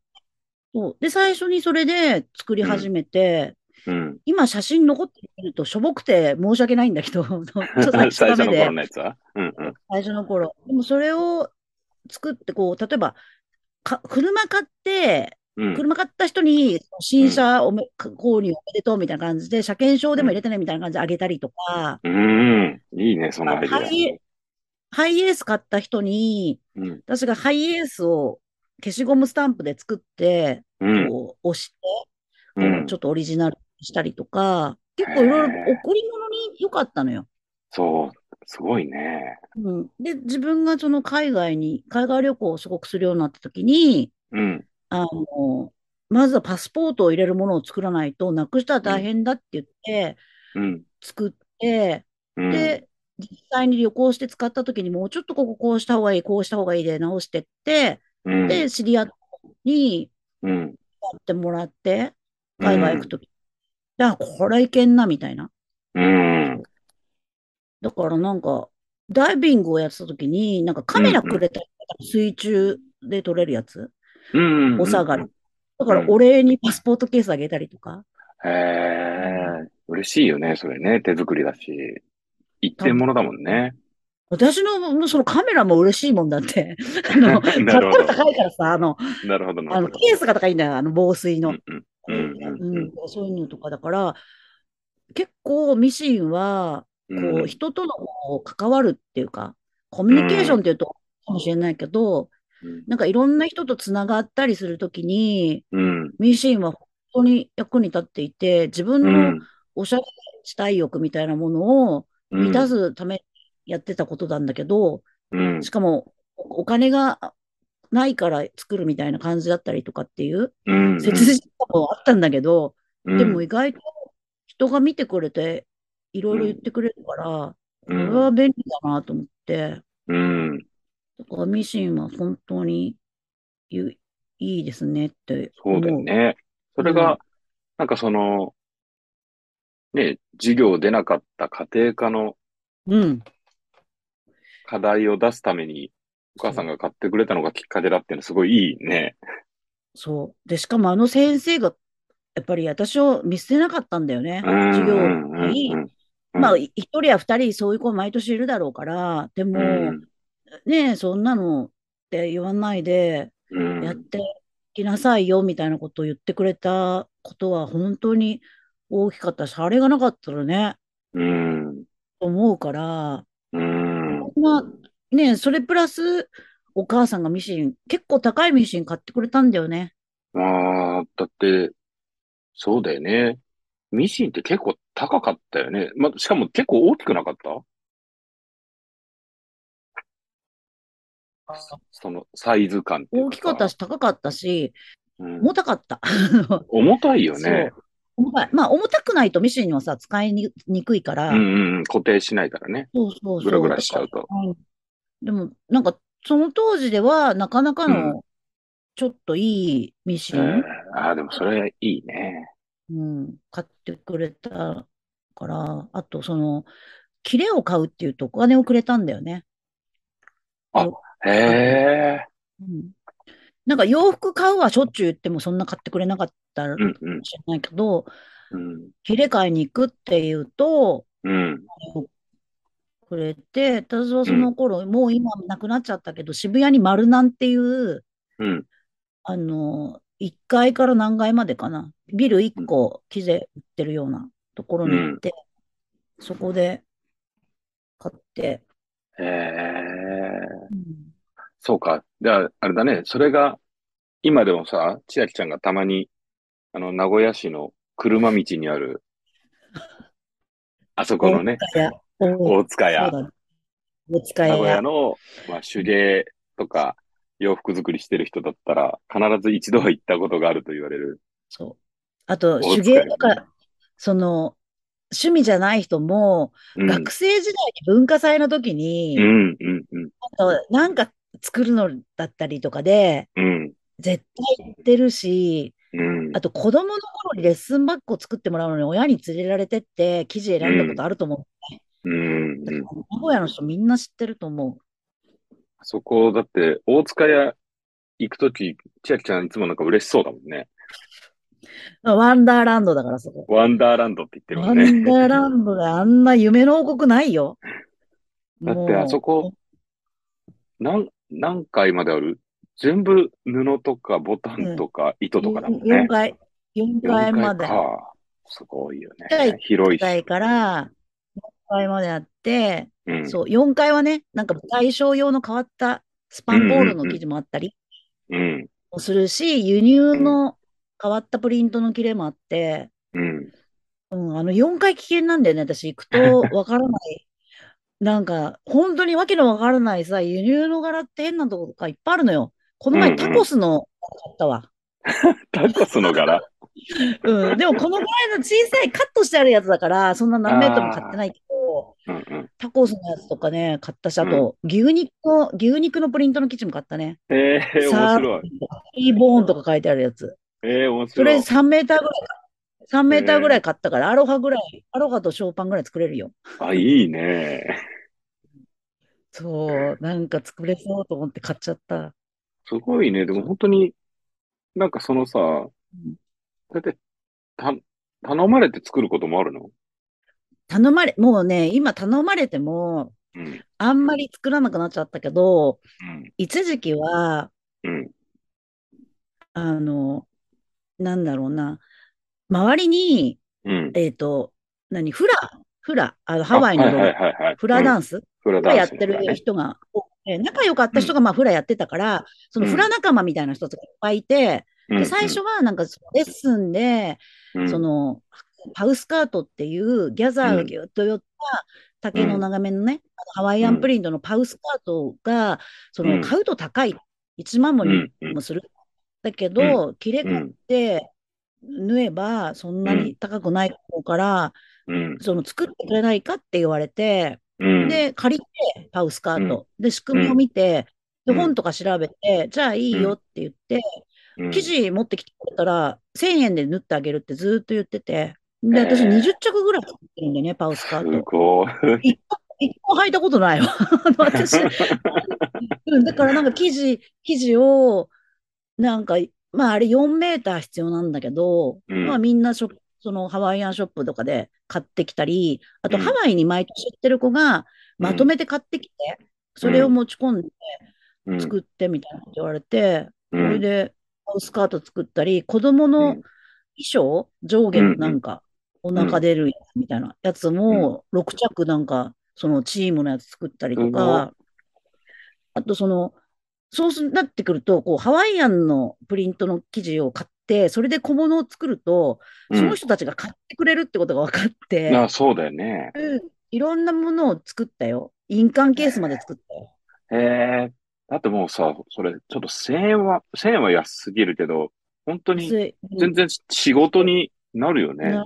そう。で、最初にそれで作り始めて、うん。今写真残ってみるとしょぼくて申し訳ないんだけど、ちょっと最初の頃、のやつは？うんうん。最初の頃。でもそれを作って、こう、例えば、か車買って、うん。車買った人に新車おめ、購入おめでとうみたいな感じで、車検証でも入れてねみたいな感じであげたりとか、うん。いいね、そのアイデア。ハイエハイエース買った人に、うん。私がハイエースを消しゴムスタンプで作って、うん。こう押して、こうんうちょっとオリジナルにしたりとか、結構いろいろ贈り物に良かったのよ。そう。すごいね。うん、で、自分がその海外に、海外旅行をすごくするようになった時に、うん。あの、まずはパスポートを入れるものを作らないと、なくしたら大変だって言って、うん。作って、うん。で、実際に旅行して使った時にもうちょっとこここうした方がいい、こうした方がいいで直してって、うん。で、知り合った人にうん。やってもらって、海外行くとき。いや、これいけんな、みたいな。うん。だからなんか、ダイビングをやってたときに、なんかカメラくれたり、水中で撮れるやつ、うん。お下がり。だからお礼にパスポートケースあげたりとか。へえ。嬉しいよね、それね。手作りだし。一点物だもんね。私のそのカメラも嬉しいもんだって。<laughs> あの、買ったら高いからさ、あの、なるほど、なあの、るほど。ケースが高いんだよ、あの、防水の。うんうんうんうんうん、そういうのとかだから、結構ミシンは、うんこう、人とのこう関わるっていうか、コミュニケーションっていうと、かもしれないけど、うん。なんかいろんな人とつながったりするときに、うん。ミシンは本当に役に立っていて、自分うのん。おしゃれしたい欲みたいなものを満たすためにやってたことなんだけど、うんし。かもおお金がないから作るみたいな感じだったりとかっていううん。切実さもあったんだけど、うんでも意外と人が見てくれて、いろいろ言ってくれるから、これは便利だなと思って、うん。だからミシンは本当にゆいいですねってそうだよ。ね。それうんが、なんかその、ね、授業出なかった家庭科のうん。課題を出すために、お母さんが買ってくれたのがきっかけだっていうのはすごいいいね。そう。で、しかもあの先生が、やっぱり私を見捨てなかったんだよね。うん授業に。うんまあ、い一人や二人そういう子毎年いるだろうから、でも、うんねえ、そんなのって言わないで、うんやってきなさいよみたいなことを言ってくれたことは本当に大きかったし、あれがなかったらね、うん。思うから、うん。まあ、ねえ、それプラス、お母さんがミシン、結構高いミシン買ってくれたんだよね。まあ、だって、そうだよね。ミシンって結構高かったよね。まあ、しかも結構大きくなかった？そのサイズ感大きかったし、高かったし、うん重たかった。<laughs> 重たいよね。重たい。まあ、重たくないとミシンはさ、使いににくいから、うんうんうん。固定しないからね。そうそうそう。ぐらぐらしちゃうとでも、なんか、その当時では、なかなかうの、ちょっといいミシえン、ーああ、でもそれいいね。うん、買ってくれたから、あと、その、切れを買うっていうとお金をくれたんだよね。へえ。うん。なんか洋服買うはしょっちゅう言ってもそんな買ってくれなかったかうんうんもしれないけど、うん。切れ買いに行くっていうと、うん。くれて、私はその頃、もう今なくなっちゃったけど、渋谷に丸南っていう、うん。あの、1階から何階までかな。ビル1個、木で売ってるようなところに行って、そこで買って、へえ。うんそうか。じゃあ、あれだね。それが、今でもさ、千秋ちゃんがたまに、あの、名古屋市の車道にある、あそこのね、大大塚屋、大塚名古屋屋。の、まあ、手芸とか、洋服作りしてる人だったら、必ず一度は行ったことがあると言われる。そう。あと、手芸とか、その、趣味じゃない人も、うん。学生時代に文化祭の時に、うん、うん、うん、あとなんか作るのだったりとかで、うん、絶対行ってるし、うんあ。と子供の頃にレッスンバッグを作ってもらうのに親に連れられてって生地選んだことあると思う。うん、うん。名古屋の人みんな知ってると思そこ、だって、大塚屋行くとき、千秋ちゃんいつもなんか嬉しそうだもんね。う。ワンダーランドだからそこ。ワンダーランドって言ってるワもんね。ンダーランドであんな夢の王国ないよ。だってあそこ、何、何回まである？全部布とかボタンとか糸とかだもんね。4階、4階まで。4階か。すごいよねはい。広いし。4階から4階まであって、うん。そう、4階はね、なんか対象用の変わったスパンボールの生地もあったりうん。もするし、輸入の変わったプリントの切れもあって、うん。うん、あの4階危険なんだよね、私行くとわからない。なんか、本当にわけのわからないさ、輸入の柄って変なところがいっぱいあるのよ。このうんうん前タコスの買ったわ。<laughs> タコスの柄？うん、でもこのぐらいの小さいカットしてあるやつだから、そんな何メートルも買ってないけど、うんうん。タコスのやつとかね、買ったし、あと、牛肉の、牛肉のプリントの生地も買ったね。ええー、面サ白い。ーイーボーンとか書いてあるやつ。ええー、面それ白い。3メーターぐらい、3メーターぐらい買ったから、アロハぐらい、アロハとショーパンぐらい作れるよ。あ、いいね。そう、なんか作れそうと思って買っちゃった。すごいね。でも本当に、なんかそのさ、んだって、た、頼まれて作ることもあるの？頼まれ、もうね、今頼まれても、うん。あんまり作らなくなっちゃったけど、うん。一時期は、うん。あの、なんだろうな、周りに、うん。えっと、何、フラ、フラ、あの、ハワイのあはいドはいはいはい。フラダンンス？フラダンスがやってる。人が多仲良かった人がまあフラやってたから、そのフラ仲間みたいな人たちがいっぱいいて、うん。で、最初はなんかレッスンで、うん。その、ハウスカートっていうギャザーがぎゅっと寄った竹の長めのね、ハワイアンプリントのパウスカートが、そうん。の買うと高い。1万もうん。2うん。もする。だけど、切れ込んで縫えばそんなに高くないから、うん。その作ってくれないかって言われて、うん。で、借りて、パウスカート。で、仕組みを見て、で、うん本とか調べて、じゃあいいよって言って、うん生地持ってきてくれたら、1000円で縫ってあげるってずーっと言ってて、で、私へー20着ぐらい作ってるんだよね、パウスカーすト。一個履いたことないわ。<laughs> 私、<laughs> うん、だからなんか生地、生地を、なんか、まああれ4メーター必要なんだけど、うん。まあみんなそのハワイアンショップとかで買ってきたり、あとうん。ハワイに毎年行ってる子がまとめて買ってきて、それを持ち込んでうん。作ってみたいなこと言われて、そうん。れでスカート作ったり、子供の衣装、上下のなんか、お腹出るやつみたいなやつも、6着なんか、そのチームのやつ作ったりとか、あとその、そうすなってくると、こう、ハワイアンのプリントの生地を買って、それで小物を作ると、その人たちが買ってくれるってことが分かって、あ、そうだよね。うんいろんなものを作ったよ。印鑑ケースまで作ったよ。へえ。だってもうさ、それ、ちょっと1000円は、1000円は安すぎるけど、本当にで全然仕事になるよね。な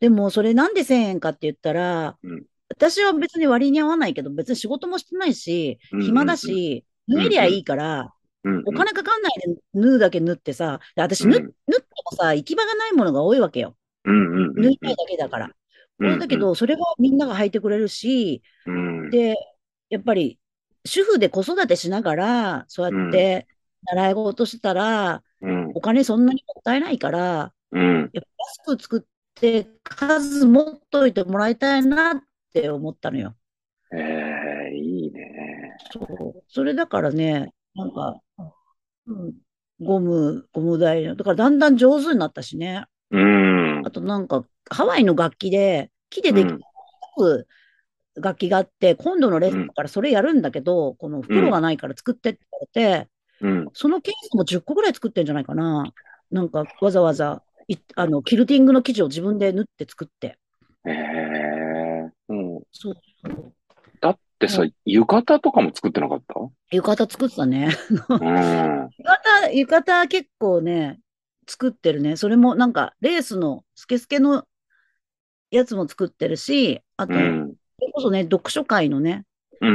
でも、それなんで1000円かって言ったら、うん私は別に割に合わないけど、別に仕事もしてないし、うんうんうん暇だし、縫えりゃいいから、うんうんお金かかんないで縫うだけ縫ってさ、で私縫、うん縫ってもさ、行き場がないものが多いわけよ。縫いたいだけだから。うんだけど、それはみんなが履いてくれるし、うんで、やっぱり、主婦で子育てしながら、そうやって習い事してたら、うんお金そんなにもったいないから、うんやっぱ安く作って数持っといてもらいたいなって思ったのよ。ええ、いいね。そう。それだからね、なんか、うん、ゴム、ゴム台の、だからだんだん上手になったしね。うんあ。となんか、ハワイの楽器で、木でできうんる楽器があって、今度のレッスンからそれやるんだけど、この袋がないから作ってって言われて、うん。そのケースも10個ぐらい作ってんじゃないかな。なんか、わざわざ、いあの、キルティングの生地を自分で縫って作って。ええ、もう、そうそう。だってさう、浴衣とかも作ってなかった？浴衣作ってたね。うん。浴衣、浴衣結構ね、作ってるね。それもなんか、レースのスケスケのやつも作ってるし、あと、そうん。れこそね、読書会のね、うんう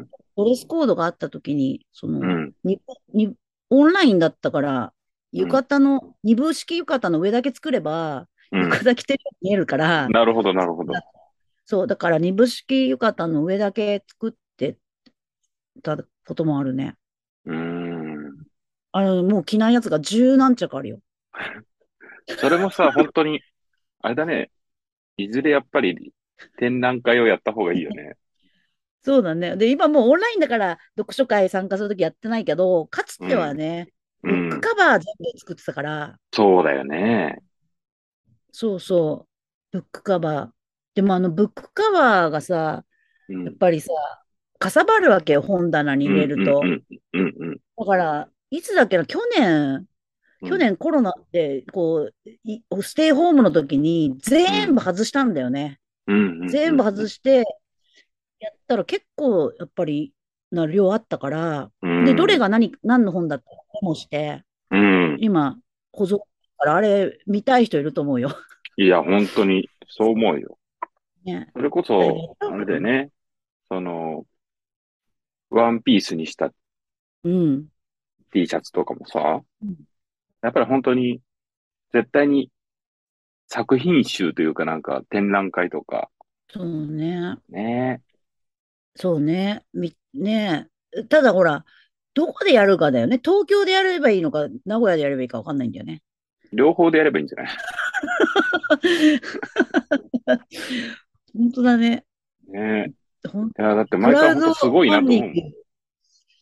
んドレスコードがあった時に、その、うん。うん。ににオンラインだったから、浴衣の、二分式浴衣の上だけ作れば、うん浴衣着てるように見えるから、なるほど、なるほど。そう、だから二分式浴衣の上だけ作ってたこともあるね。うん。あの、もう着ないやつが十何着あるよ。<laughs> それもさ、本当に、あれだね。いずれやっぱり展覧会をやった方がいいよね。そうだね。で、今もうオンラインだから読書会参加するときやってないけど、かつてはね、うブックん。カバー全部作ってたから、そうだよね。そうそう、ブックカバー。でもあのブックカバーがさ、うんやっぱりさ、かさばるわけよ、本棚に入れるとだから、いつだっけな、去年、うん。去年コロナって、こう、いステイホームの時に全部外したんだよね。全部外して、やったら結構やっぱりな量あったから、うんで、どれが何、何の本だったかメモして、うん。今、保存からあれ見たい人いると思うよ。いや、本当に、そう思うよ。ね。それこそ、あれだよね。その、ワンピースにしたうん。T シャツとかもさうん、やっぱり本当に、絶対に作品集というかなんか展覧会とか、そうね。ね。そうね。み、ねただほら、どこでやるかだよね。東京でやればいいのか、名古屋でやればいいかわかんないんだよね。両方でやればいいんじゃない？<laughs> 本当だね。ね。ほんいや、だってク毎回本当すごいなァンディング。と思う。い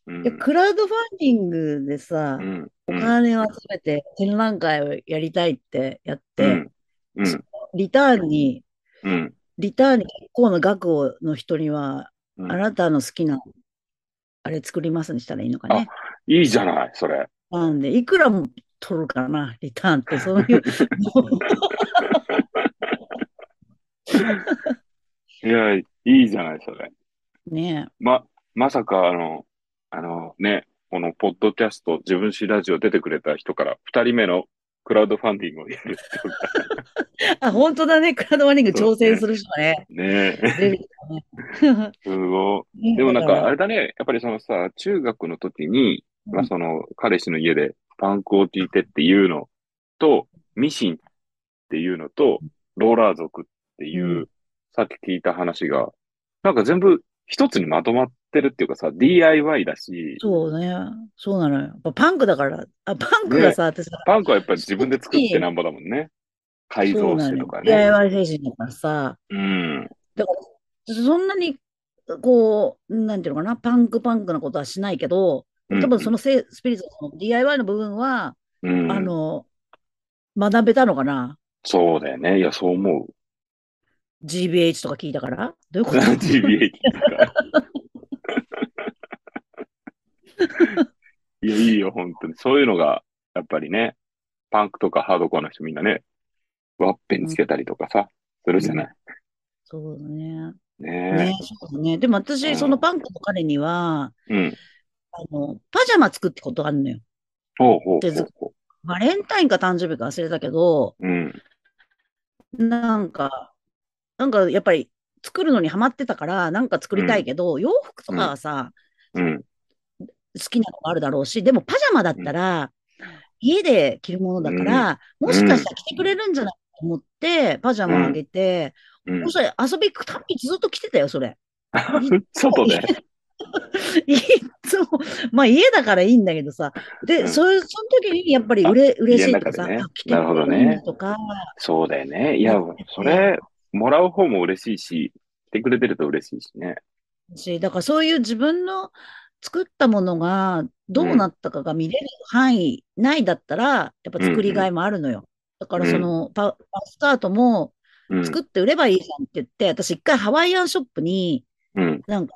うんや、クラウドファンディングでさう、ん。おうん。金を集めて展覧会をやりたいってやっうて、ん。うん。リターンに、うん。リターンに結構の額をの人には、うんあなたの好きなあれ作りますにしたらいいのかね。いいじゃない、それ。なんで、いくらも取るかな、リターンって、そういう。<laughs> いや、いいじゃない、それ。ねま、まさか、あの、あのね、このポッドキャスト、自分史ラジオ出てくれた人から、二人目のクラウドファンディングをやるってことだ <laughs> あ、本当だね、クラウドファンディング挑戦する人ね。ね。ね出てきたね。すごい。ね <laughs> でもなんか、あれだね、やっぱりそのさ、中学の時に、まあうんその、彼氏の家でパンクを聞いてっていうのと、ミシンっていうのと、ローラー族っていう、うんさっき聞いた話が、なんか全部一つにまとまってるっていうかさ、DIY だし、そうね。そうなのよ。やっぱパンクだから、あ、パンクがさ、私さ、パンクはやっぱり自分で作ってなんぼだもんね。改造してとかね。DIY 精神だからさ、うん。だから、そんなに、こう、なんていうのかな、パンクパンクなことはしないけど、多分そのせスピリッツの DIY の部分は、うん、あの、学べたのかなそうだよね。いや、そう思う。?GBH とか聞いたから？どういうこと？<laughs> GBA とか。<laughs> いや、いいよ、本当に。そういうのが、やっぱりね、パンクとかハードコアの人みんなね、ワッペンつけたりとかさ、するじゃない？そうだね。ねね、そうだね。でも私、うんそのパンクの彼には、え。うん。あの、パジャマ作ってことあるのよ。ほうほうほうほバレンタインか誕生日か忘れたけど、う。うん。なんか、なんかやっぱり作るのにハマってたから、なんか作りたいけど、洋服とかはさ、うん。好きなのもあるだろうし、でもパジャマだったら、家で着るものだから、もしかしたら着てくれるんじゃないかと思って、パジャマあげて、うんそ。したら遊び行くたびずっと着てたよ、それ。<laughs> 外で。い <laughs> つも、まあ家だからいいんだけどさ。で、うんそういう、その時にやっぱりうれ、嬉しいとかさ、ねなるほどねとか、そうだよね。いや、それ、もらう方も嬉しいし、来てくれてると嬉しいしね。し、だからそういう自分の作ったものがどうなったかが見れる範囲内だったら、やっぱ作りがいもあるのよ。だからそのパ、パスタートもうん。作って売ればいいじゃんって言って、私一回ハワイアンショップにうん。なんか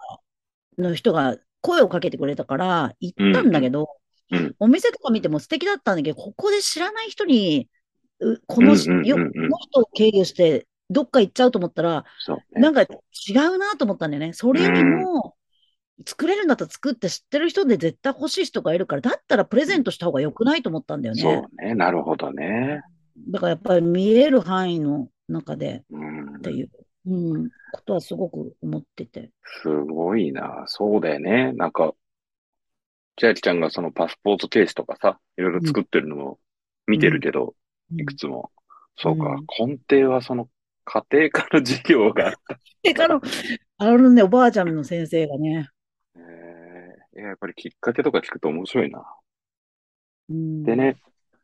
の人が声をかけてくれたから行ったんだけど、うん。お店とか見ても素敵だったんだけど、ここで知らない人に、うこのこの人を経由してどっか行っちゃうと思ったら、ね。なんか違うなと思ったんだよね。それよりも、作れるんだったら作って知ってる人で絶対欲しい人がいるから、だったらプレゼントした方が良くないと思ったんだよね。そうね。なるほどね。だからやっぱり見える範囲の中でうんっていう、うん、ことはすごく思ってて。すごいな。そうだよね。なんか、千秋ちゃんがそのパスポートケースとかさ、いろいろ作ってるのも見てるけど、うんいくつも。そうかうん、根底はその家庭科の授業があった。で、あの、あのね、おばあちゃんの先生がね、えーいややっぱりきっかけとか聞くと面白いな。うん、でね、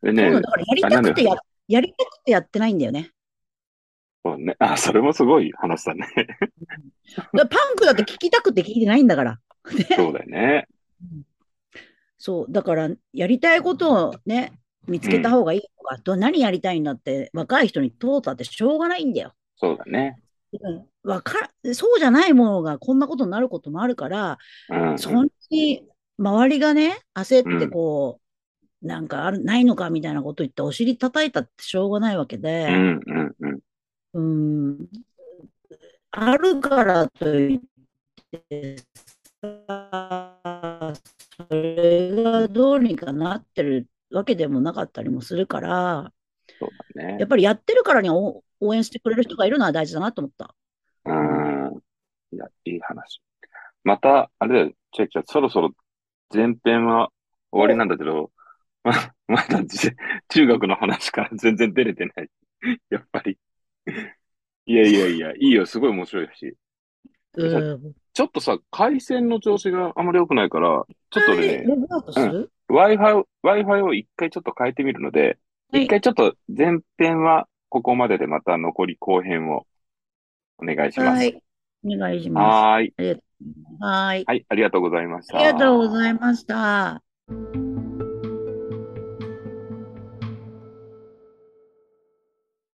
でねなの、だからやりたくてや、やりたくてやってないんだよね。そうね、あ、それもすごい話だね。だパンクだって聞きたくて聞いてないんだから。そうだよね。そう、だから、やりたいことをね、見つけた方がいいとか、ど何やりたいんだって、若い人に問うたってしょうがないんだよ。そうだね。うんわかそうじゃないものがこんなことになることもあるから、うん、うん。そんなに周りがね、焦ってうんこう、なんかある、ないのかみたいなこと言ってお尻叩いたってしょうがないわけうで、ん、うん、うん。うん、あるからといってさ、それがどうにかなってるわけでもなかったりもするから、そうだねやっ。ぱりやってるからに応援してくれる人がいるのは大事だなと思った。うん。いや、いい話。また、あれだよ、チェックちゃん、そろそろ前編は終わりなんだけど、ま、<laughs> まだじ中学の話から <laughs> 全然出れてない。<laughs> やっぱり。いやいやいや、いいよ、すごい面白いし。うん。ちょっとさ、回線の調子があまり良くないから、ちょっとね、ログ Wi-Fi、Wi-Fi を一回ちょっと変えてみるので、はい一回ちょっと前編はここまででまた残り後編をお願いします。はい。お願いしまはーい。す。はーい。はい、ありがとうございました。ありがとうございました。